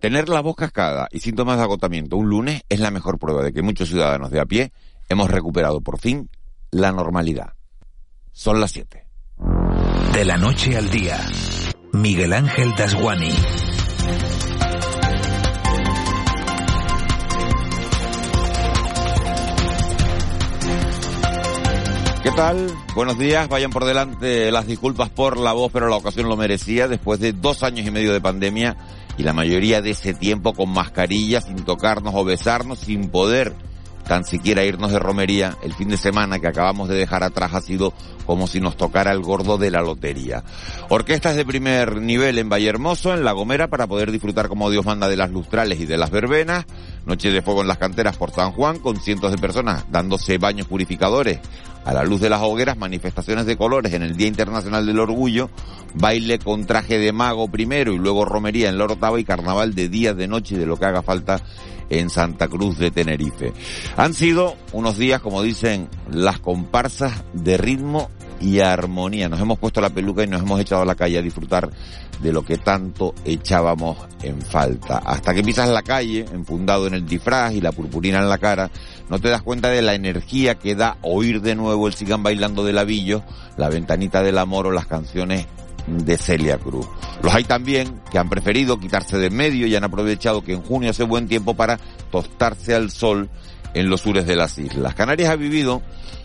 Tener la voz cascada y síntomas de agotamiento un lunes es la mejor prueba de que muchos ciudadanos de a pie hemos recuperado por fin la normalidad. Son las 7. De la noche al día, Miguel Ángel Dasguani. ¿Qué tal? Buenos días. Vayan por delante las disculpas por la voz, pero la ocasión lo merecía. Después de dos años y medio de pandemia y la mayoría de ese tiempo con mascarilla, sin tocarnos o besarnos, sin poder tan siquiera irnos de romería, el fin de semana que acabamos de dejar atrás ha sido como si nos tocara el gordo de la lotería. Orquestas de primer nivel en Vallehermoso, en La Gomera, para poder disfrutar como Dios manda de las lustrales y de las verbenas. Noche de fuego en las canteras por San Juan, con cientos de personas dándose baños purificadores a la luz de las hogueras, manifestaciones de colores en el Día Internacional del Orgullo, baile con traje de mago primero y luego romería en la Orotava y carnaval de día, de noche y de lo que haga falta en Santa Cruz de Tenerife. Han sido unos días, como dicen, las comparsas de ritmo y armonía. Nos hemos puesto la peluca y nos hemos echado a la calle a disfrutar de lo que tanto echábamos en falta. Hasta que pisas la calle, enfundado en el disfraz y la purpurina en la cara, no te das cuenta de la energía que da oír de nuevo el sigan bailando de lavillo, la ventanita del amor o las canciones de Celia Cruz. Los hay también que han preferido quitarse de en medio y han aprovechado que en junio hace buen tiempo para tostarse al sol en los sures de las islas. Canarias ha vivido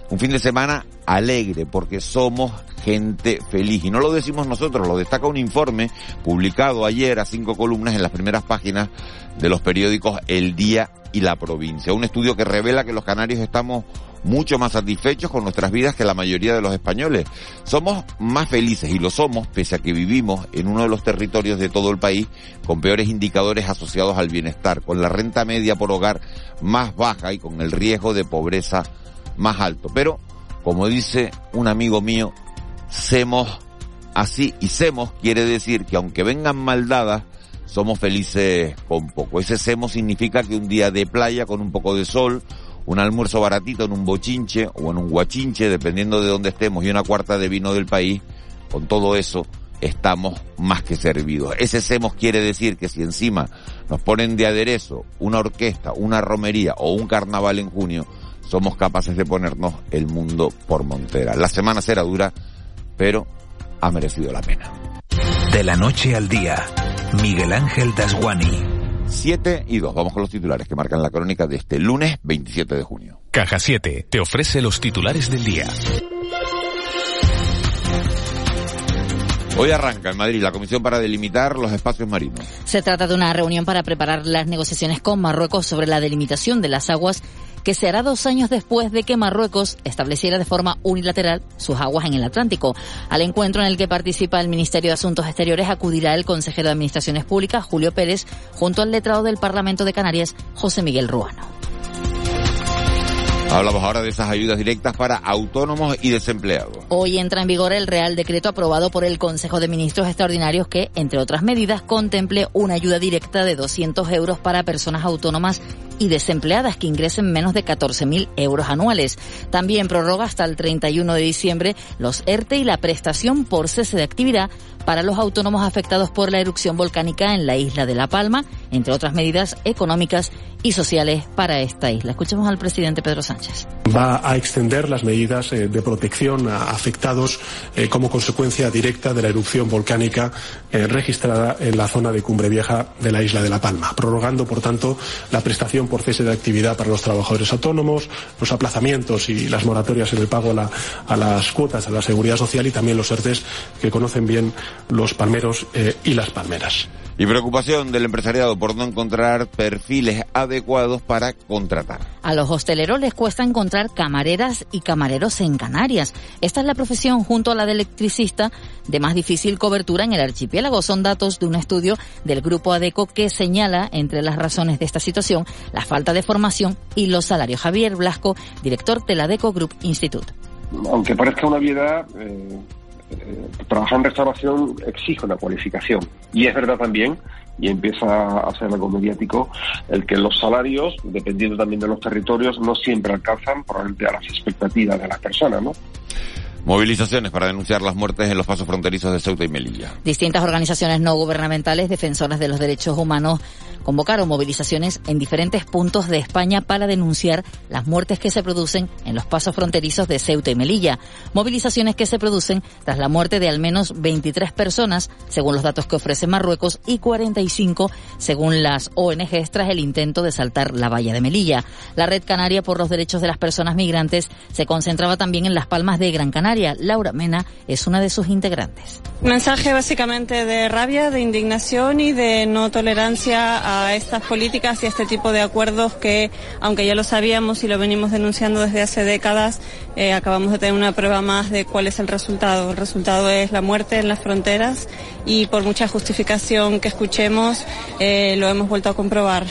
un fin de semana alegre porque somos gente feliz y no lo decimos nosotros, lo destaca un informe publicado ayer a cinco columnas en las primeras páginas de los periódicos El Día y La Provincia. Un estudio que revela que los canarios estamos mucho más satisfechos con nuestras vidas que la mayoría de los españoles. Somos más felices y lo somos pese a que vivimos en uno de los territorios de todo el país con peores indicadores asociados al bienestar, con la renta media por hogar más baja y con el riesgo de pobreza más alto. Pero, como dice un amigo mío, semos así y semos quiere decir que aunque vengan maldadas, somos felices con poco. Ese semos significa que un día de playa con un poco de sol, un almuerzo baratito en un bochinche o en un guachinche, dependiendo de dónde estemos, y una cuarta de vino del país, con todo eso estamos más que servidos. Ese semos quiere decir que si encima nos ponen de aderezo una orquesta, una romería o un carnaval en junio, somos capaces de ponernos el mundo por montera. La semana será dura, pero ha merecido la pena. De la noche al día, Miguel Ángel Dasguani. 7 y 2. Vamos con los titulares que marcan la crónica de este lunes 27 de junio. Caja 7 te ofrece los titulares del día. Hoy arranca en Madrid la Comisión para delimitar los espacios marinos. Se trata de una reunión para preparar las negociaciones con Marruecos sobre la delimitación de las aguas que se hará dos años después de que Marruecos estableciera de forma unilateral sus aguas en el Atlántico. Al encuentro en el que participa el Ministerio de Asuntos Exteriores acudirá el consejero de Administraciones Públicas, Julio Pérez, junto al letrado del Parlamento de Canarias, José Miguel Ruano. Hablamos ahora de esas ayudas directas para autónomos y desempleados. Hoy entra en vigor el Real Decreto aprobado por el Consejo de Ministros Extraordinarios que, entre otras medidas, contemple una ayuda directa de 200 euros para personas autónomas y desempleadas que ingresen menos de 14.000 euros anuales. También prorroga hasta el 31 de diciembre los ERTE y la prestación por cese de actividad para los autónomos afectados por la erupción volcánica en la isla de La Palma, entre otras medidas económicas y sociales para esta isla. Escuchemos al presidente Pedro Sánchez. Va a extender las medidas eh, de protección a afectados eh, como consecuencia directa de la erupción volcánica eh, registrada en la zona de Cumbre Vieja de la isla de La Palma, prorrogando, por tanto, la prestación por cese de actividad para los trabajadores autónomos, los aplazamientos y las moratorias en el pago a, la, a las cuotas a la seguridad social y también los ERTES que conocen bien los palmeros eh, y las palmeras. Y preocupación del empresariado por no encontrar perfiles adecuados para contratar. A los hosteleros les cuesta encontrar camareras y camareros en Canarias. Esta es la profesión junto a la de electricista de más difícil cobertura en el archipiélago. Son datos de un estudio del grupo ADECO que señala entre las razones de esta situación la falta de formación y los salarios. Javier Blasco, director del ADECO Group Institute. Aunque parezca una obviedad, eh, eh, trabajar en restauración exige una cualificación. Y es verdad también, y empieza a ser algo mediático, el que los salarios, dependiendo también de los territorios, no siempre alcanzan probablemente a las expectativas de las personas, ¿no? Movilizaciones para denunciar las muertes en los pasos fronterizos de Ceuta y Melilla. Distintas organizaciones no gubernamentales defensoras de los derechos humanos convocaron movilizaciones en diferentes puntos de España para denunciar las muertes que se producen en los pasos fronterizos de Ceuta y Melilla. Movilizaciones que se producen tras la muerte de al menos 23 personas, según los datos que ofrece Marruecos, y 45 según las ONGs tras el intento de saltar la valla de Melilla. La Red Canaria por los Derechos de las Personas Migrantes se concentraba también en Las Palmas de Gran Canaria. Laura Mena es una de sus integrantes. Mensaje básicamente de rabia, de indignación y de no tolerancia a estas políticas y a este tipo de acuerdos que, aunque ya lo sabíamos y lo venimos denunciando desde hace décadas, eh, acabamos de tener una prueba más de cuál es el resultado. El resultado es la muerte en las fronteras y por mucha justificación que escuchemos, eh, lo hemos vuelto a comprobar.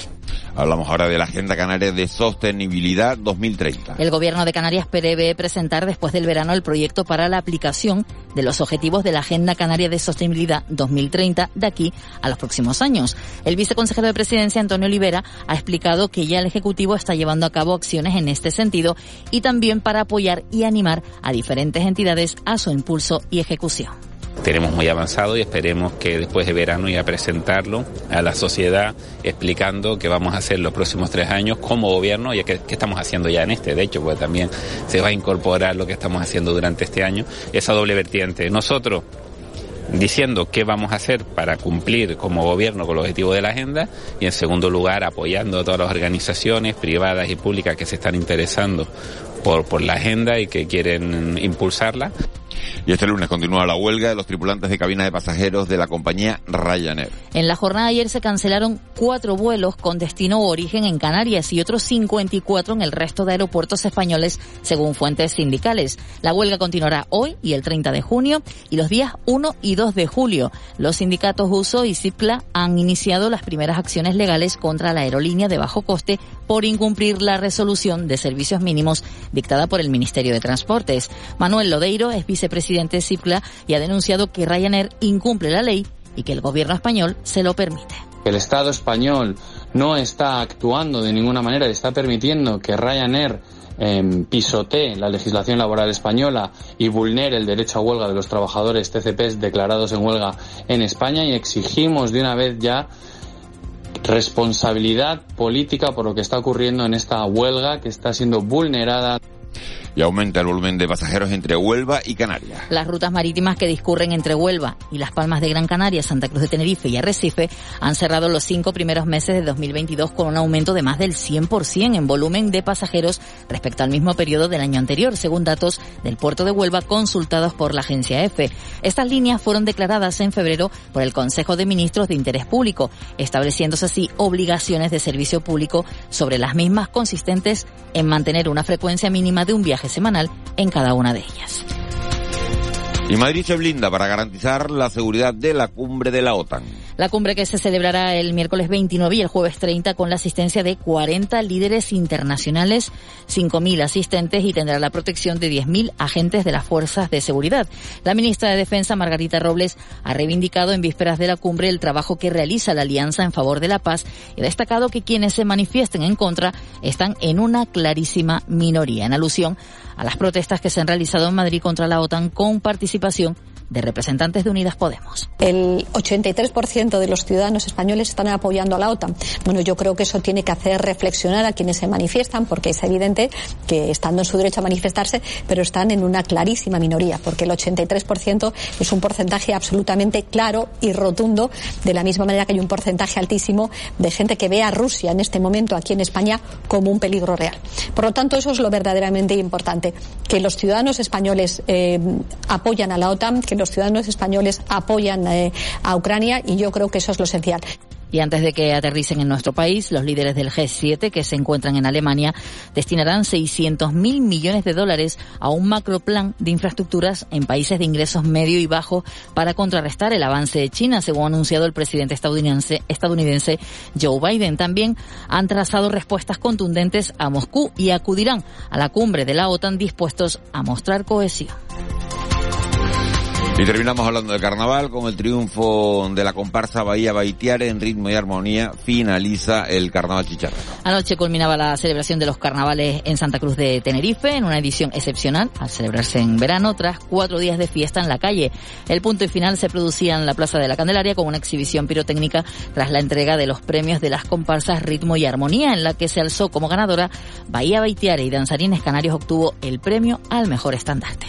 Hablamos ahora de la Agenda Canaria de Sostenibilidad 2030. El Gobierno de Canarias prevé presentar después del verano el proyecto para la aplicación de los objetivos de la Agenda Canaria de Sostenibilidad 2030 de aquí a los próximos años. El viceconsejero de Presidencia, Antonio Olivera, ha explicado que ya el Ejecutivo está llevando a cabo acciones en este sentido y también para apoyar y animar a diferentes entidades a su impulso y ejecución tenemos muy avanzado y esperemos que después de verano ya presentarlo a la sociedad explicando qué vamos a hacer los próximos tres años como gobierno y qué, estamos haciendo ya en este, de hecho, porque también se va a incorporar lo que estamos haciendo durante este año, esa doble vertiente. Nosotros diciendo qué vamos a hacer para cumplir como gobierno con los objetivos de la agenda y en segundo lugar apoyando a todas las organizaciones privadas y públicas que se están interesando por, por la agenda y que quieren impulsarla. Y este lunes continúa la huelga de los tripulantes de cabina de pasajeros de la compañía Ryanair. En la jornada de ayer se cancelaron cuatro vuelos con destino o origen en Canarias y otros 54 en el resto de aeropuertos españoles, según fuentes sindicales. La huelga continuará hoy y el 30 de junio y los días 1 y 2 de julio. Los sindicatos USO y CIPLA han iniciado las primeras acciones legales contra la aerolínea de bajo coste por incumplir la resolución de servicios mínimos dictada por el Ministerio de Transportes. Manuel Lodeiro es vicepresidente de CIPLA y ha denunciado que Ryanair incumple la ley y que el gobierno español se lo permite. El Estado español no está actuando de ninguna manera y está permitiendo que Ryanair eh, pisotee la legislación laboral española y vulnere el derecho a huelga de los trabajadores TCPs declarados en huelga en España y exigimos de una vez ya responsabilidad política por lo que está ocurriendo en esta huelga que está siendo vulnerada y aumenta el volumen de pasajeros entre Huelva y Canarias. Las rutas marítimas que discurren entre Huelva y Las Palmas de Gran Canaria, Santa Cruz de Tenerife y Arrecife han cerrado los cinco primeros meses de 2022 con un aumento de más del 100% en volumen de pasajeros respecto al mismo periodo del año anterior, según datos del puerto de Huelva consultados por la agencia EFE. Estas líneas fueron declaradas en febrero por el Consejo de Ministros de Interés Público, estableciéndose así obligaciones de servicio público sobre las mismas consistentes en mantener una frecuencia mínima de un viaje semanal en cada una de ellas. Y Madrid se blinda para garantizar la seguridad de la cumbre de la OTAN. La cumbre que se celebrará el miércoles 29 y el jueves 30 con la asistencia de 40 líderes internacionales, 5.000 asistentes y tendrá la protección de 10.000 agentes de las fuerzas de seguridad. La ministra de Defensa, Margarita Robles, ha reivindicado en vísperas de la cumbre el trabajo que realiza la Alianza en favor de la paz y ha destacado que quienes se manifiesten en contra están en una clarísima minoría, en alusión a las protestas que se han realizado en Madrid contra la OTAN con participación de representantes de Unidas Podemos. El 83% de los ciudadanos españoles están apoyando a la OTAN. Bueno, yo creo que eso tiene que hacer reflexionar a quienes se manifiestan, porque es evidente que estando en su derecho a manifestarse, pero están en una clarísima minoría, porque el 83% es un porcentaje absolutamente claro y rotundo, de la misma manera que hay un porcentaje altísimo de gente que ve a Rusia en este momento aquí en España como un peligro real. Por lo tanto, eso es lo verdaderamente importante, que los ciudadanos españoles eh, apoyan a la OTAN, que los ciudadanos españoles apoyan eh, a Ucrania y yo creo que eso es lo esencial. Y antes de que aterricen en nuestro país, los líderes del G7 que se encuentran en Alemania destinarán 600 mil millones de dólares a un macroplan de infraestructuras en países de ingresos medio y bajo para contrarrestar el avance de China, según ha anunciado el presidente estadounidense, estadounidense Joe Biden. También han trazado respuestas contundentes a Moscú y acudirán a la cumbre de la OTAN dispuestos a mostrar cohesión. Y terminamos hablando de carnaval con el triunfo de la comparsa Bahía Baitiare en ritmo y armonía. Finaliza el carnaval chicharra. Anoche culminaba la celebración de los carnavales en Santa Cruz de Tenerife en una edición excepcional al celebrarse en verano tras cuatro días de fiesta en la calle. El punto y final se producía en la Plaza de la Candelaria con una exhibición pirotécnica tras la entrega de los premios de las comparsas Ritmo y Armonía en la que se alzó como ganadora Bahía Baitiare y Danzarines Canarios obtuvo el premio al mejor estandarte.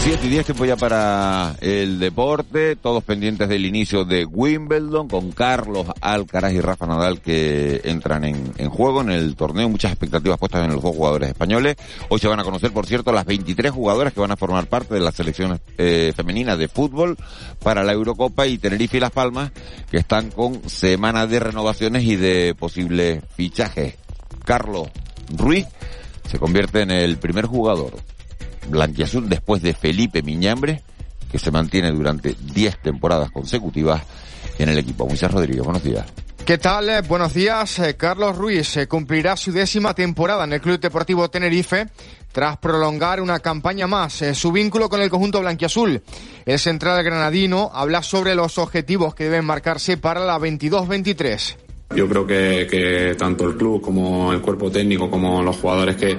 Siete y diez tiempo ya para el deporte, todos pendientes del inicio de Wimbledon con Carlos Alcaraz y Rafa Nadal que entran en, en, juego en el torneo, muchas expectativas puestas en los dos jugadores españoles. Hoy se van a conocer, por cierto, las 23 jugadoras que van a formar parte de la selección eh, femenina de fútbol para la Eurocopa y Tenerife y Las Palmas que están con semana de renovaciones y de posibles fichajes. Carlos Ruiz se convierte en el primer jugador blanquiazul después de Felipe Miñambre, que se mantiene durante 10 temporadas consecutivas en el equipo. Moisés Rodríguez, buenos días. ¿Qué tal? Eh, buenos días. Eh, Carlos Ruiz eh, cumplirá su décima temporada en el Club Deportivo Tenerife tras prolongar una campaña más. su vínculo con el conjunto blanquiazul. El central granadino habla sobre los objetivos que deben marcarse para la 22-23. Yo creo que, tanto el club como el cuerpo técnico como los jugadores que,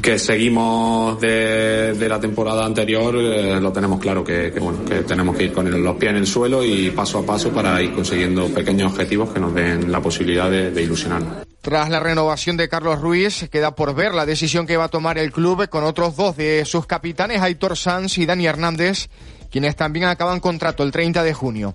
que seguimos de, la temporada anterior eh, lo tenemos claro que, bueno que tenemos que ir con los pies en el suelo y paso a paso para ir consiguiendo pequeños objetivos que nos den la posibilidad de, de ilusionarnos. Tras la renovación de Carlos Ruiz, queda por ver la decisión que va a tomar el club con otros dos de sus capitanes, Aitor Sanz y Dani Hernández, quienes también acaban contrato el 30 de junio.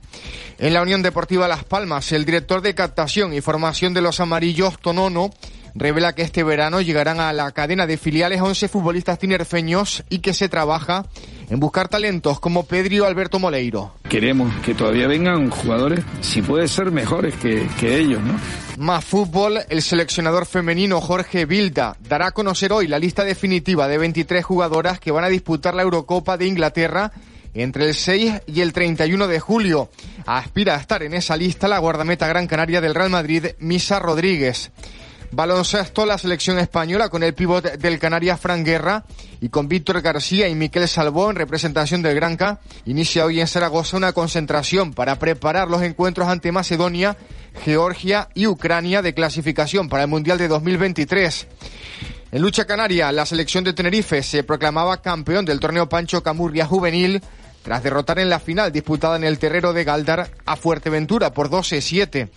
En la Unión Deportiva Las Palmas, el director de captación y formación de los amarillos, Tonono, revela que este verano llegarán a la cadena de filiales 11 futbolistas tinerfeños y que se trabaja en buscar talentos como Pedro Alberto Moleiro. Queremos que todavía vengan jugadores, si puede ser, mejores que, que ellos, ¿no? Más fútbol, el seleccionador femenino Jorge Vilda dará a conocer hoy la lista definitiva de 23 jugadoras que van a disputar la Eurocopa de Inglaterra entre el 6 y el 31 de julio. Aspira a estar en esa lista la guardameta gran canaria del Real Madrid, Misa Rodríguez. Baloncesto, la selección española con el pívot del Canarias Fran Guerra y con Víctor García y Miquel Salvó en representación del Granca, inicia hoy en Zaragoza una concentración para preparar los encuentros ante Macedonia, Georgia y Ucrania de clasificación para el Mundial de 2023. En lucha canaria, la selección de Tenerife se proclamaba campeón del torneo Pancho Camurria Juvenil tras derrotar en la final disputada en el terrero de Galdar a Fuerteventura por 12-7.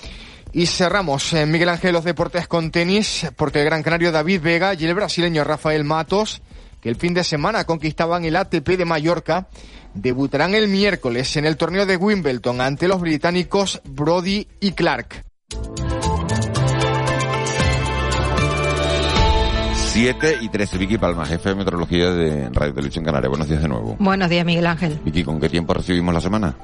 Y cerramos en Miguel Ángel los deportes con tenis, porque el gran canario David Vega y el brasileño Rafael Matos, que el fin de semana conquistaban el ATP de Mallorca, debutarán el miércoles en el torneo de Wimbledon ante los británicos Brody y Clark. 7 y 13, Vicky Palma, jefe de meteorología de Radio Televisión Canaria. Buenos días de nuevo. Buenos días, Miguel Ángel. Vicky, ¿con qué tiempo recibimos la semana?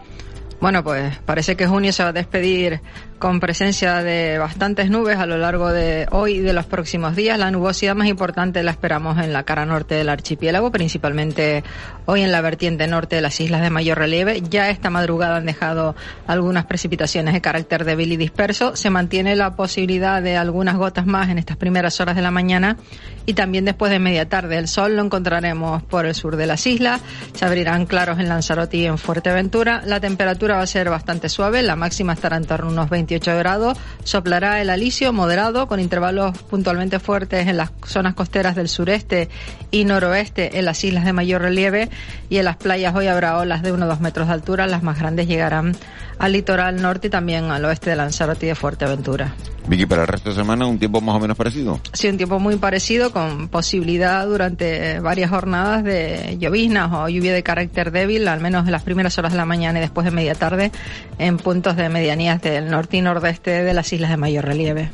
Bueno, pues parece que junio se va a despedir con presencia de bastantes nubes a lo largo de hoy y de los próximos días. La nubosidad más importante la esperamos en la cara norte del archipiélago, principalmente hoy en la vertiente norte de las islas de mayor relieve. Ya esta madrugada han dejado algunas precipitaciones de carácter débil y disperso. Se mantiene la posibilidad de algunas gotas más en estas primeras horas de la mañana y también después de media tarde. El sol lo encontraremos por el sur de las islas. Se abrirán claros en Lanzarote y en Fuerteventura. La temperatura va a ser bastante suave, la máxima estará en torno a unos 28 grados. Soplará el alisio moderado con intervalos puntualmente fuertes en las zonas costeras del sureste y noroeste en las islas de mayor relieve y en las playas hoy habrá olas de 1 o 2 metros de altura. Las más grandes llegarán al litoral norte y también al oeste de Lanzarote y de Fuerteventura. Vicky, para el resto de semana un tiempo más o menos parecido. Sí, un tiempo muy parecido con posibilidad durante varias jornadas de lloviznas o lluvia de carácter débil, al menos en las primeras horas de la mañana y después de media tarde en puntos de medianías del norte y nordeste de las islas de mayor relieve.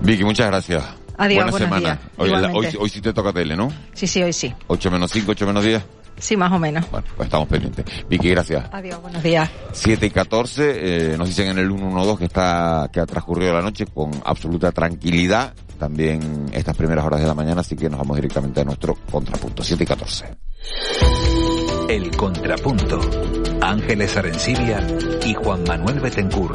Vicky, muchas gracias. Adiós, Buena buenos semana. días. Hoy, Igualmente. hoy, hoy sí te toca tele, ¿no? Sí, sí, hoy sí. 8 menos 5, 8 menos 10. Sí, más o menos. Bueno, pues estamos pendientes. Vicky, gracias. Adiós, buenos días. 7 y 14, eh, nos dicen en el 112 que está que ha transcurrido la noche con absoluta tranquilidad. También estas primeras horas de la mañana, así que nos vamos directamente a nuestro contrapunto. 7 y 14. El Contrapunto. Ángeles Arencibia y Juan Manuel Betencur.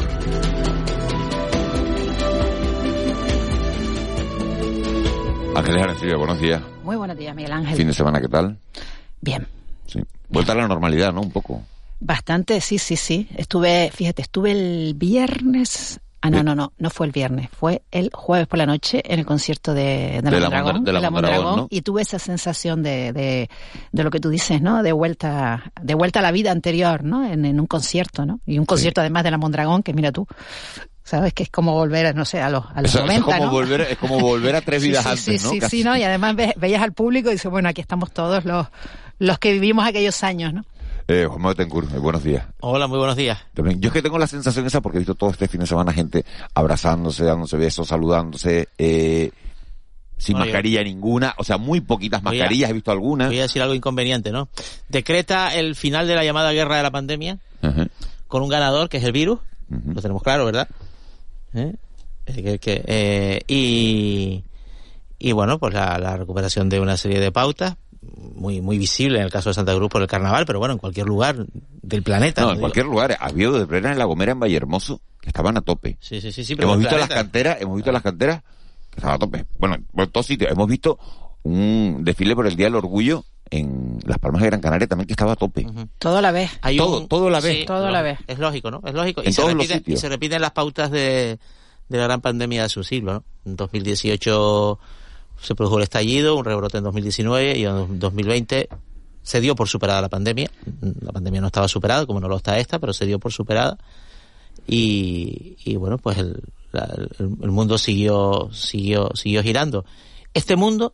Ángeles Arencibia, buenos días. Muy buenos días, Miguel Ángel. Fin de semana, ¿qué tal? Bien. Sí. Vuelta a la normalidad, ¿no? Un poco. Bastante, sí, sí, sí. Estuve, fíjate, estuve el viernes. Ah, no, no, no, no fue el viernes, fue el jueves por la noche en el concierto de, de, la, De la Mondragón, Mondra- de la de la Mondragón, ¿no? y tuve esa sensación de, de, lo que tú dices, ¿no? De vuelta, de vuelta a la vida anterior, ¿no? En, en un concierto, ¿no? Y un concierto además de la Mondragón, que mira tú, sabes que es como volver, no sé, a los, a los Eso- eso 90, es, como ¿no? volver, es como volver a tres vidas sí, antes, sí, ¿no? Sí, Casi. sí, ¿no? Y además ve- veías al público y dices, bueno, aquí estamos todos los, los que vivimos aquellos años, ¿no? Eh, Juan Manuel Betancourt, eh, buenos días. Hola, muy buenos días. También, yo es que tengo la sensación esa porque he visto todo este fin de semana gente abrazándose, dándose besos, saludándose, eh, sin Bueno, yo- mascarilla ninguna, o sea, muy poquitas a- mascarillas, he visto algunas. Voy a decir algo inconveniente, ¿no? Decreta el final de la llamada guerra de la pandemia con un ganador que es el virus. Lo tenemos claro, ¿verdad? ¿Eh? Eh, que- que, eh, y, y bueno, pues la, la recuperación de una serie de pautas muy muy visible en el caso de Santa Cruz por el carnaval, pero bueno, en cualquier lugar del planeta. No, en Digo- cualquier lugar. Ha habido de plena en La Gomera, en Vallehermoso, que estaban a tope. Sí, sí, sí, sí, pero hemos visto las canteras, hemos visto las canteras que estaban a tope. Bueno, por todos sitios. Hemos visto un desfile por el Día del Orgullo en Las Palmas de Gran Canaria también que estaba a tope. Todo a la vez. Hay Todo, un- todo a la vez. Sí, Todo a la vez. Es lógico, ¿no? Es lógico. En y, se todos los repiten, y sitios. se repiten las pautas de, de la gran pandemia de su siglo, ¿no? En 2018 se produjo el estallido, un rebrote en 2019 y en 2020 se dio por superada la pandemia. La pandemia no estaba superada, como no lo está esta, pero se dio por superada. Y, y bueno, pues el, la- el- mundo siguió, siguió, siguió girando. Este mundo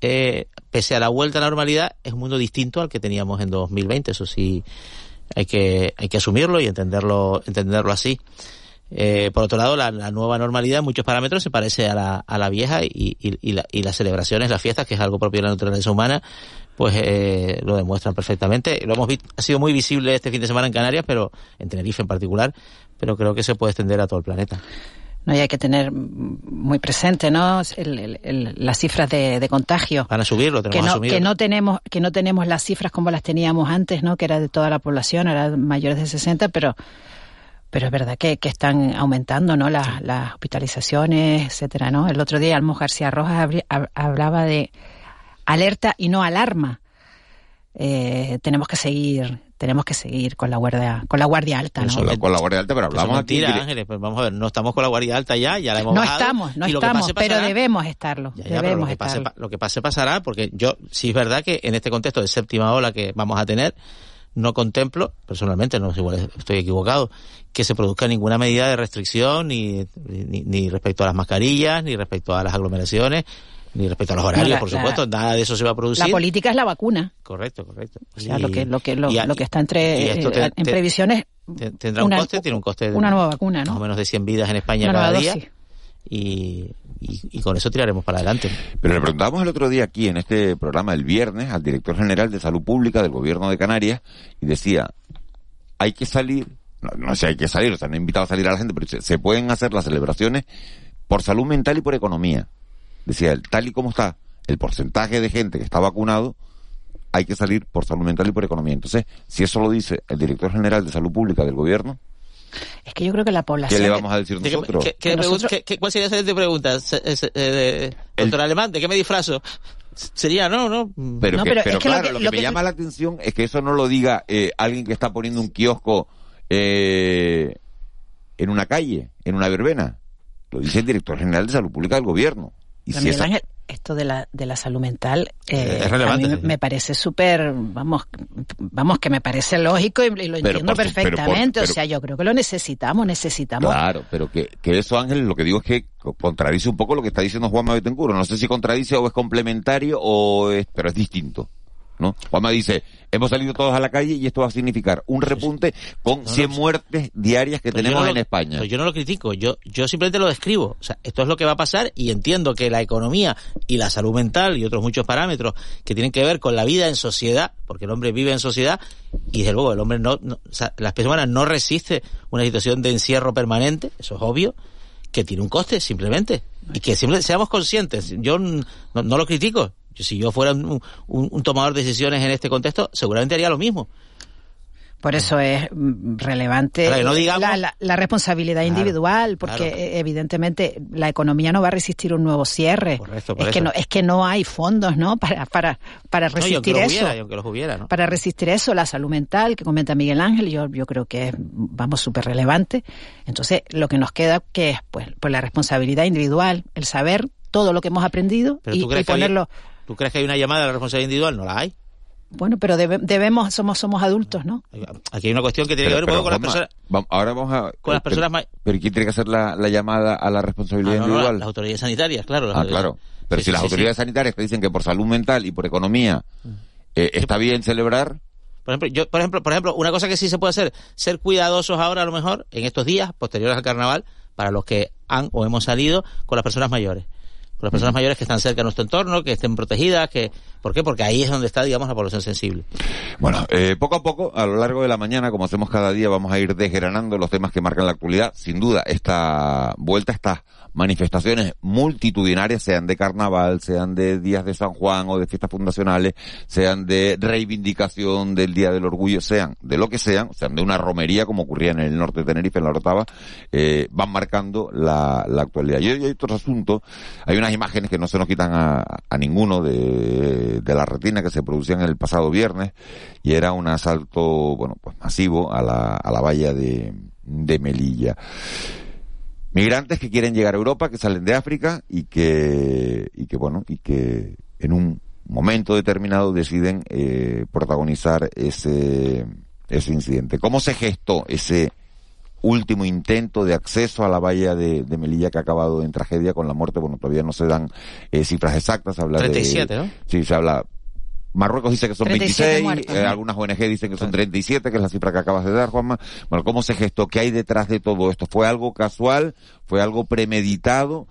eh, pese a la vuelta a la normalidad, es un mundo distinto al que teníamos en 2020. Eso sí, hay que, hay que asumirlo y entenderlo, entenderlo así. Eh, por otro lado, la, la nueva normalidad en muchos parámetros se parece a la, a la vieja y, y, y la- y las celebraciones, las fiestas, que es algo propio de la naturaleza humana, pues eh, lo demuestran perfectamente. Lo hemos visto, ha sido muy visible este fin de semana en Canarias, pero en Tenerife en particular, pero creo que se puede extender a todo el planeta. No, y hay que tener muy presente, ¿no? El- el- el- las cifras de, de contagio. Van a subirlo, tenemos que no, que no tenemos que no tenemos las cifras como las teníamos antes, ¿no? Que era de toda la población, era mayores de 60, pero pero es verdad que, que están aumentando, ¿no? Las, las hospitalizaciones, etcétera, ¿no? El otro día Almo García Rojas hablaba de alerta y no alarma. Eh, tenemos que seguir tenemos que seguir con la guardia con la guardia alta, ¿no? Con la, con la Guardia Alta, pero hablamos aquí. mentira, Ángeles, pero vamos a ver, no estamos con la guardia alta ya, ya la hemos No bajado, estamos, no estamos, pase pero debemos estarlo. Ya, ya, pero debemos lo que, pase, estarlo. pa- lo que pase pasará, porque yo sí es verdad que en este contexto de séptima ola que vamos a tener, no contemplo, personalmente, no sé, igual estoy equivocado, que se produzca ninguna medida de restricción ni, ni, ni respecto a las mascarillas, ni respecto a las aglomeraciones, ni respecto a los horarios, la- por la- supuesto, nada de eso se va a producir. La política es la vacuna. Correcto, correcto. O sea, Y- lo que lo que lo, y a- lo que está entre te- eh, en te- previsiones te- tendrá un coste, tiene un coste de una nueva vacuna, ¿no? más o menos de 100 vidas en España Una cada nueva día. dosis. Y, y, y con eso tiraremos para adelante. Pero le preguntábamos el otro día aquí en este programa el viernes al director general de Salud Pública del Gobierno de Canarias y decía, hay que salir, no, no sé, hay que salir, o sea, no he invitado a salir a la gente, pero se, se pueden hacer las celebraciones por salud mental y por economía. Decía él, tal y como está el porcentaje de gente que está vacunado, hay que salir por salud mental y por economía. Entonces, si eso lo dice el director general de Salud Pública del Gobierno, Es que yo creo que la ¿qué población le vamos a decir ¿De qué- nosotros? qué- qué qué- qué- ¿Cuál sería la siguiente pregunta? Se- eh, eh, de- doctor Alemán, ¿de qué me disfrazo? sería, no, no. Pero, No, que- pero pero es que lo claro, que- lo que, lo me que- llama la atención es que eso no lo diga eh, alguien que está poniendo un kiosco eh, en una calle, en una verbena. Lo dice el director general de salud pública del gobierno. Y si esa- Ángel, esto de la, de la salud mental eh, Es relevante, a mí sí. me- parece súper, vamos, vamos, que me parece lógico y, y lo Pero entiendo por su- pero por- perfectamente. o sea, yo creo que lo necesitamos, necesitamos. Claro, pero que, que eso, Ángel, lo que digo es que co- contradice un poco lo que está diciendo Juanma Betancourt. No sé si contradice o es complementario o es, pero es distinto. ¿No? Juanma dice, hemos salido todos a la calle y esto va a significar un repunte con 100 muertes diarias que Pues tenemos no en España. pues yo no lo critico, yo, yo simplemente lo describo. O sea, esto es lo que va a pasar y entiendo que la economía y la salud mental y otros muchos parámetros que tienen que ver con la vida en sociedad, porque el hombre vive en sociedad y desde luego el hombre no, no- o sea, la especie humana no resiste una situación de encierro permanente, eso es obvio, que tiene un coste simplemente y que siempre seamos conscientes. Yo no lo critico. Si yo fuera un, un- un tomador de decisiones en este contexto, seguramente haría lo mismo. Por eso es mm, relevante Claro, que no digamos- la, la- la responsabilidad Claro, individual, porque claro. eh, evidentemente la economía no va a resistir un nuevo cierre. Por es que eso. no es que no hay fondos, ¿no? Para para para No, resistir los eso. hubiera, los hubiera, ¿no? Para resistir eso, la salud mental que comenta Miguel Ángel, yo, yo creo que es, vamos, súper relevante. Entonces, lo que nos queda, que es? Pues, pues la responsabilidad individual, el saber todo lo que hemos aprendido y, ponerlo. ¿Tú crees que hay una llamada a la responsabilidad individual? No la hay. Bueno, pero debe- debemos, somos, somos adultos, ¿no? Aquí hay una cuestión que tiene que ver un Pero, poco con las personas. ahora vamos a... con las pero- personas ma- Pero ¿quién tiene que hacer la, la llamada a la responsabilidad Ah, no, no, individual? las autoridades sanitarias, claro. las Ah, claro. Pero Sí, si sí, las sí, autoridades sí. sanitarias te dicen que por salud mental y por economía eh, está bien celebrar, Por ejemplo, yo, por ejemplo, por ejemplo, una cosa que sí se puede hacer, ser cuidadosos ahora a lo mejor en estos días posteriores al carnaval para los que han o hemos salido con las personas mayores. Con las personas mayores que están cerca de nuestro entorno, que estén protegidas, que ¿por qué? Porque ahí es donde está, digamos, la población sensible. Bueno, eh, poco a poco, a lo largo de la mañana, como hacemos cada día, vamos a ir desgranando los temas que marcan la actualidad. Sin duda, esta vuelta, estas manifestaciones multitudinarias, sean de carnaval, sean de días de San Juan o de fiestas fundacionales, sean de reivindicación del Día del Orgullo, sean de lo que sean, sean de una romería como ocurría en el norte de Tenerife, en la Orotava, eh, van marcando la, actualidad. Y hay otros asuntos, hay unas imágenes que no se nos quitan a, a ninguno de, la retina que se producían el pasado viernes y era un asalto, bueno, pues masivo a la, a la valla de Melilla. Migrantes que quieren llegar a Europa, que salen de África y que, y que bueno, y que en un momento determinado deciden eh, protagonizar ese, ese incidente. ¿Cómo se gestó ese último intento de acceso a la valla de, de Melilla que ha acabado en tragedia con la muerte? Bueno, todavía no se dan eh, cifras exactas. se Habla 37, de, ¿no? Sí, se habla. Marruecos dice que son 37 26, muertos, eh, ¿no? algunas ONG dicen que son 37, que es la cifra que acabas de dar, Juanma. Bueno, ¿cómo se gestó? ¿Qué hay detrás de todo esto? ¿Fue algo casual? ¿Fue algo premeditado?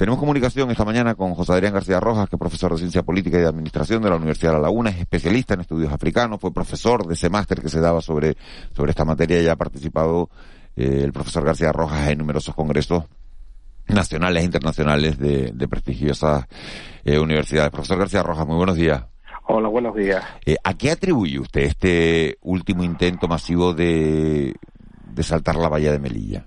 Tenemos comunicación esta mañana con José Adrián García Rojas, que es profesor de Ciencia Política y de Administración de la Universidad de La Laguna, es especialista en estudios africanos, fue profesor de ese máster que se daba sobre, sobre esta materia y ha participado eh, el profesor García Rojas en numerosos congresos nacionales e internacionales de, de prestigiosas eh, universidades. Profesor García Rojas, muy buenos días. Hola, buenos días. Eh, ¿A qué atribuye usted este último intento masivo de, de saltar la valla de Melilla?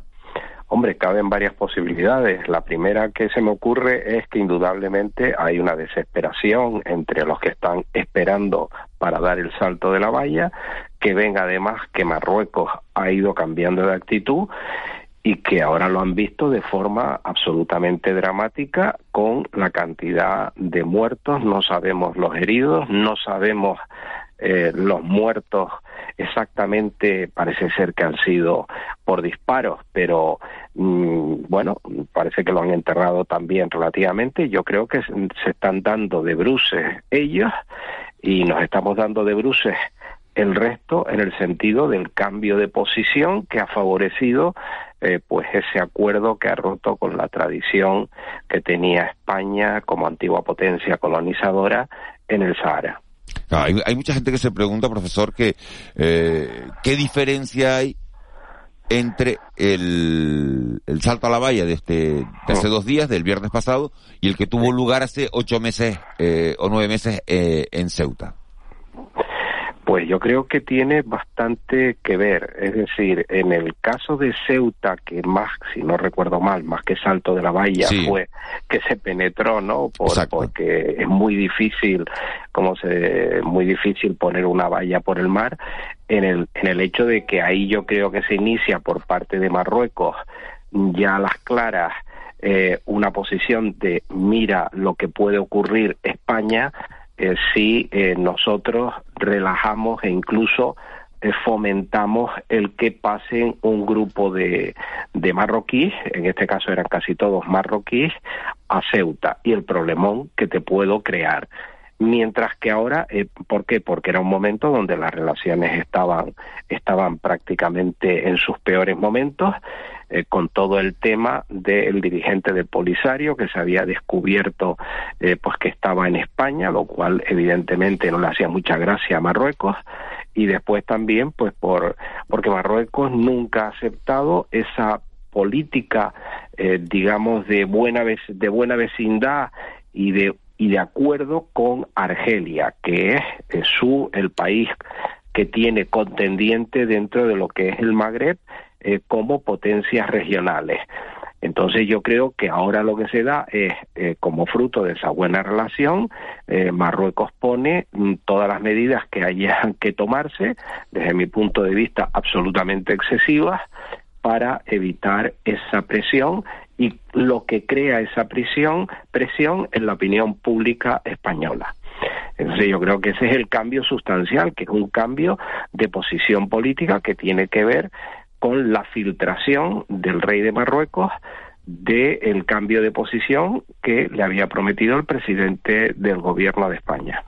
Hombre, caben varias posibilidades. La primera que se me ocurre es que indudablemente hay una desesperación entre los que están esperando para dar el salto de la valla, que ven además que Marruecos ha ido cambiando de actitud y que ahora lo han visto de forma absolutamente dramática con la cantidad de muertos, no sabemos los heridos, no sabemos eh, los muertos exactamente, parece ser que han sido por disparos, pero mm, bueno, parece que lo han enterrado también relativamente. Yo creo que se están dando de bruces ellos y nos estamos dando de bruces el resto en el sentido del cambio de posición que ha favorecido eh, pues ese acuerdo que ha roto con la tradición que tenía España como antigua potencia colonizadora en el Sahara. Claro, hay, hay mucha gente que se pregunta, profesor, que eh, qué diferencia hay entre el, el salto a la valla de este de hace dos días, del viernes pasado, y el que tuvo lugar hace ocho meses eh, o nueve meses eh, en Ceuta. Pues yo creo que tiene bastante que ver. Es decir, en el caso de Ceuta, que más, si no recuerdo mal, más que salto de la valla fue que se penetró, ¿no? porque es muy difícil, como se, muy difícil poner una valla por el mar. En el, en el hecho de que ahí yo creo que se inicia por parte de Marruecos ya a las claras eh, una posición de mira lo que puede ocurrir España eh, si eh, nosotros relajamos e incluso eh, fomentamos el que pasen un grupo de, de marroquíes, en este caso eran casi todos marroquíes, a Ceuta y el problemón que te puedo crear. Mientras que ahora, ¿por qué? Porque era un momento donde las relaciones estaban, estaban prácticamente en sus peores momentos eh, con todo el tema del dirigente del Polisario que se había descubierto eh, pues que estaba en España, lo cual evidentemente no le hacía mucha gracia a Marruecos. Y después también pues por porque Marruecos nunca ha aceptado esa política eh, digamos de buena de buena vecindad y de y de acuerdo con Argelia, que es su el país que tiene contendiente dentro de lo que es el Magreb eh, como potencias regionales. Entonces yo creo que ahora lo que se da es, eh, como fruto de esa buena relación, eh, Marruecos pone mm, todas las medidas que hayan que tomarse, desde mi punto de vista absolutamente excesivas, para evitar esa presión y lo que crea esa presión, presión en la opinión pública española. Entonces yo creo que ese es el cambio sustancial, que es un cambio de posición política que tiene que ver con la filtración del rey de Marruecos del cambio de posición que le había prometido el presidente del gobierno de España.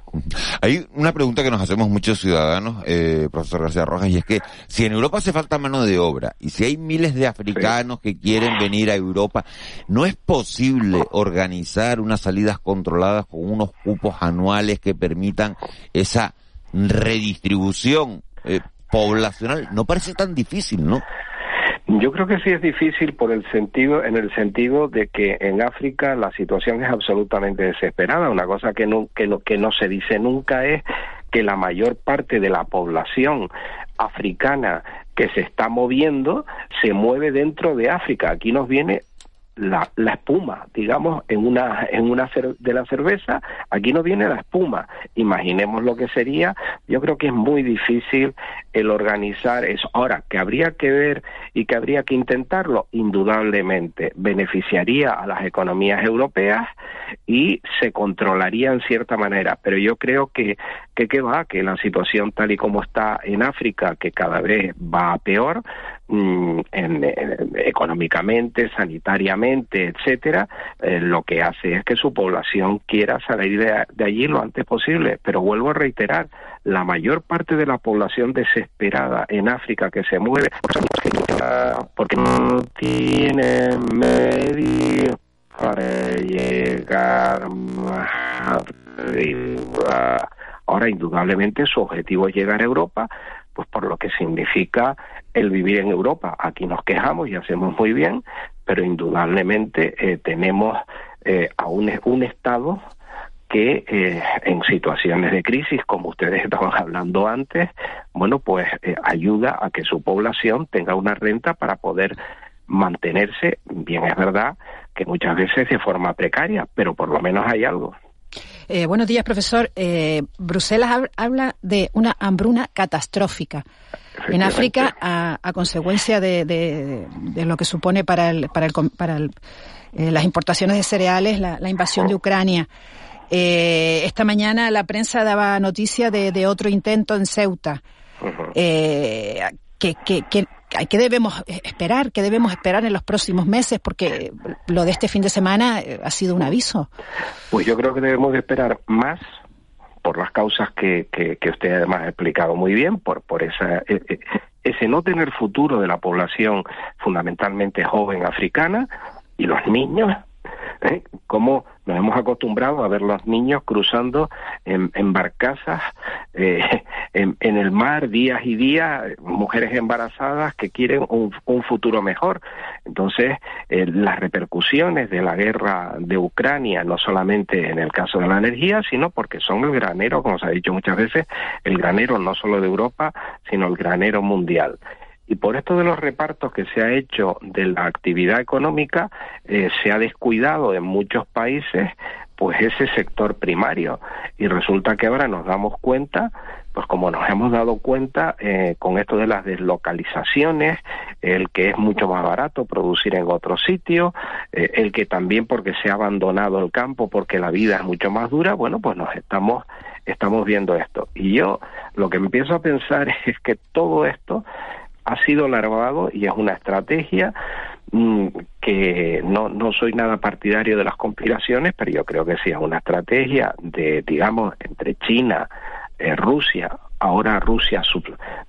Hay una pregunta que nos hacemos muchos ciudadanos, eh, profesor García Rojas, y es que si en Europa hace falta mano de obra y si hay miles de africanos que quieren venir a Europa, ¿no es posible organizar unas salidas controladas con unos cupos anuales que permitan esa redistribución? Eh, poblacional. No parece tan difícil, ¿no? Yo creo que sí es difícil por el sentido, en el sentido de que en África la situación es absolutamente desesperada. Una cosa que no, que no, que no se dice nunca es que la mayor parte de la población africana que se está moviendo se mueve dentro de África. Aquí nos viene la, la, espuma, digamos, en una, en una de la cerveza, aquí no viene la espuma. Imaginemos lo que sería. Yo creo que es muy difícil el organizar eso. Ahora, que habría que ver y que habría que intentarlo, indudablemente, beneficiaría a las economías europeas y se controlaría en cierta manera. Pero yo creo que, que, que va, que la situación tal y como está en África, que cada vez va peor, Mm, en, económicamente, sanitariamente, etcétera, eh, lo que hace es que su población quiera salir de, allí lo antes posible. Pero vuelvo a reiterar, la mayor parte de la población desesperada en África que se mueve porque no tiene medio para llegar más arriba. Ahora, indudablemente, su objetivo es llegar a Europa, pues por lo que significa el vivir en Europa. Aquí nos quejamos y hacemos muy bien, pero indudablemente eh, tenemos eh, a un, Estado que eh, en situaciones de crisis, como ustedes estaban hablando antes, bueno, pues ayuda a que su población tenga una renta para poder mantenerse, bien es verdad que muchas veces de forma precaria, pero por lo menos hay algo. Eh, buenos días, profesor. Eh, Bruselas habla de una hambruna catastrófica en África a, consecuencia de, lo que supone para, el, para, el, para eh, las importaciones de cereales la, invasión de Ucrania. esta mañana la prensa daba noticia de, otro intento en Ceuta. que, que, ¿Qué debemos esperar? ¿Qué debemos esperar en los próximos meses? Porque lo de este fin de semana eh, ha sido un aviso. Pues yo creo que debemos de esperar más por las causas que, que, usted además ha explicado muy bien, por, por esa, e, e, ese no tener futuro de la población fundamentalmente joven africana y los niños, ¿eh? Cómo nos hemos acostumbrado a ver los niños cruzando en, en barcazas eh, en, el mar días y días, mujeres embarazadas que quieren un, futuro mejor. Entonces, eh, las repercusiones de la guerra de Ucrania, no solamente en el caso de la energía, sino porque son el granero, como se ha dicho muchas veces, el granero no solo de Europa, sino el granero mundial. Y por esto de los repartos que se ha hecho de la actividad económica, eh, se ha descuidado en muchos países pues ese sector primario. Y resulta que ahora nos damos cuenta, pues como nos hemos dado cuenta eh, con esto de las deslocalizaciones, el que es mucho más barato producir en otro sitio, eh, el que también porque se ha abandonado el campo, porque la vida es mucho más dura, bueno, pues nos estamos estamos viendo esto. Y yo lo que empiezo a pensar es que todo esto ha sido larvado y es una estrategia mm, que no, no soy nada partidario de las conspiraciones, pero yo creo que sí es una estrategia de, digamos, entre China, eh, Rusia, ahora Rusia,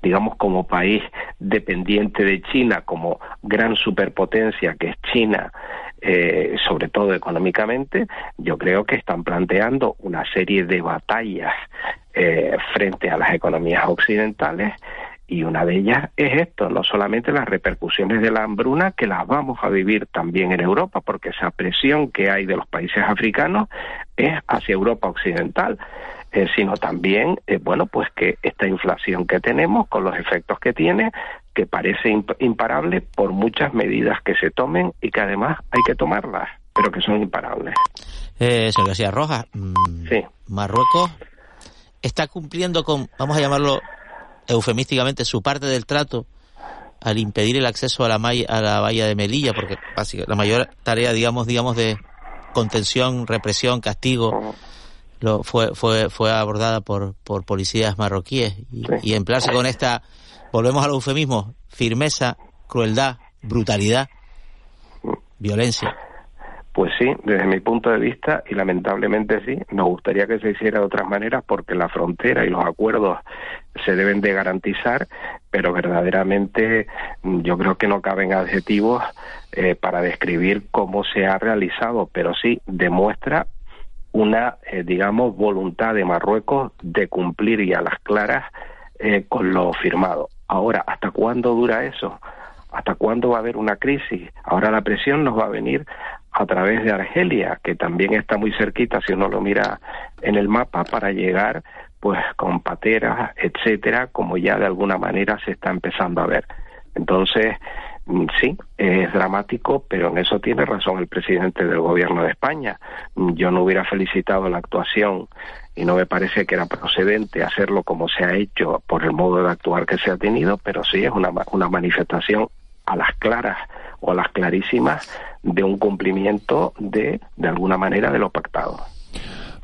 digamos, como país dependiente de China, como gran superpotencia que es China, eh, sobre todo económicamente, yo creo que están planteando una serie de batallas eh, frente a las economías occidentales y una de ellas es esto, no solamente las repercusiones de la hambruna, que las vamos a vivir también en Europa, porque esa presión que hay de los países africanos es hacia Europa occidental, eh, sino también, eh, bueno, pues que esta inflación que tenemos, con los efectos que tiene, que parece imparable por muchas medidas que se tomen y que además hay que tomarlas, pero que son imparables. Eh, señor García Rojas, mm, sí. Marruecos está cumpliendo con, vamos a llamarlo eufemísticamente su parte del trato al impedir el acceso a la, a la bahía de Melilla, porque la mayor tarea, digamos, digamos de contención, represión, castigo, lo, fue, fue, fue abordada por, por policías marroquíes y, emplearse con esta, volvemos al eufemismo, firmeza, crueldad, brutalidad, violencia. Pues sí, desde mi punto de vista, y lamentablemente sí, nos gustaría que se hiciera de otras maneras porque la frontera y los acuerdos se deben de garantizar, pero verdaderamente mm, yo creo que no caben adjetivos eh, para describir cómo se ha realizado, pero sí demuestra una, eh, digamos, voluntad de Marruecos de cumplir y a las claras eh, con lo firmado. Ahora, ¿hasta cuándo dura eso? ¿Hasta cuándo va a haber una crisis? Ahora la presión nos va a venir a través de Argelia, que también está muy cerquita si uno lo mira en el mapa para llegar pues con pateras, etcétera, como ya de alguna manera se está empezando a ver. Entonces, mm, sí, es dramático, pero en eso tiene razón el presidente del gobierno de España. Mm, yo no hubiera felicitado la actuación y no me parece que era procedente hacerlo como se ha hecho por el modo de actuar que se ha tenido, pero sí es una, una manifestación a las claras o las clarísimas de un cumplimiento de, de alguna manera, de lo pactado.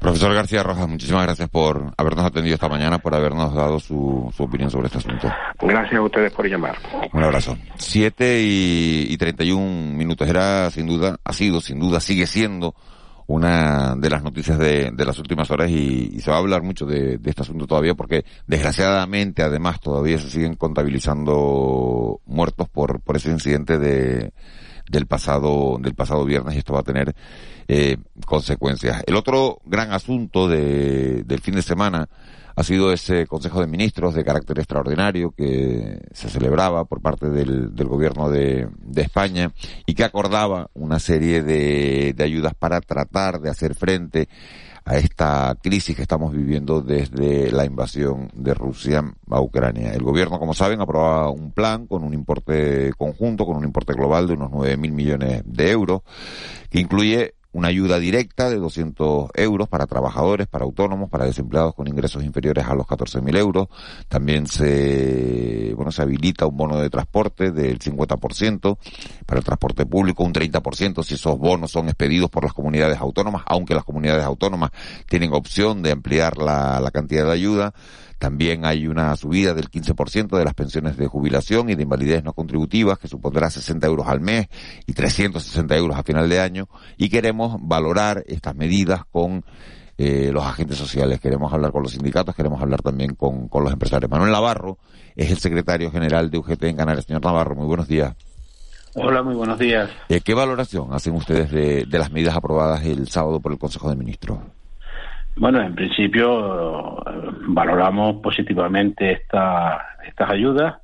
Profesor García Rojas, muchísimas gracias por habernos atendido esta mañana, por habernos dado su, su opinión sobre este asunto. Gracias a ustedes por llamar. Un abrazo. Siete y, y treinta y un minutos. Era sin duda, ha sido sin duda, sigue siendo una de las noticias de, de las últimas horas y, se va a hablar mucho de, de, este asunto todavía porque desgraciadamente además todavía se siguen contabilizando muertos por, por ese incidente de, del pasado, del pasado viernes y esto va a tener eh, consecuencias. El otro gran asunto de, del fin de semana ha sido ese Consejo de Ministros de carácter extraordinario que se celebraba por parte del, del gobierno de, de, España y que acordaba una serie de, de ayudas para tratar de hacer frente a esta crisis que estamos viviendo desde la invasión de Rusia a Ucrania. El gobierno, como saben, aprobaba un plan con un importe conjunto, con un importe global de unos 9.000 millones de euros, que incluye una ayuda directa de 200 euros para trabajadores, para autónomos, para desempleados con ingresos inferiores a los 14.000 euros. También se, bueno, se habilita un bono de transporte del 50% para el transporte público, un 30% si esos bonos son expedidos por las comunidades autónomas, aunque las comunidades autónomas tienen opción de ampliar la, la cantidad de ayuda. También hay una subida del 15% de las pensiones de jubilación y de invalidez no contributivas, que supondrá 60 euros al mes y 360 euros a final de año. Y queremos valorar estas medidas con eh, los agentes sociales, queremos hablar con los sindicatos, queremos hablar también con, con los empresarios. Manuel Navarro es el secretario general de UGT en Canarias. Señor Navarro, muy buenos días. Hola, muy buenos días. Eh, ¿Qué valoración hacen ustedes de, de, las medidas aprobadas el sábado por el Consejo de Ministros? Bueno, en principio eh, valoramos positivamente esta, estas ayudas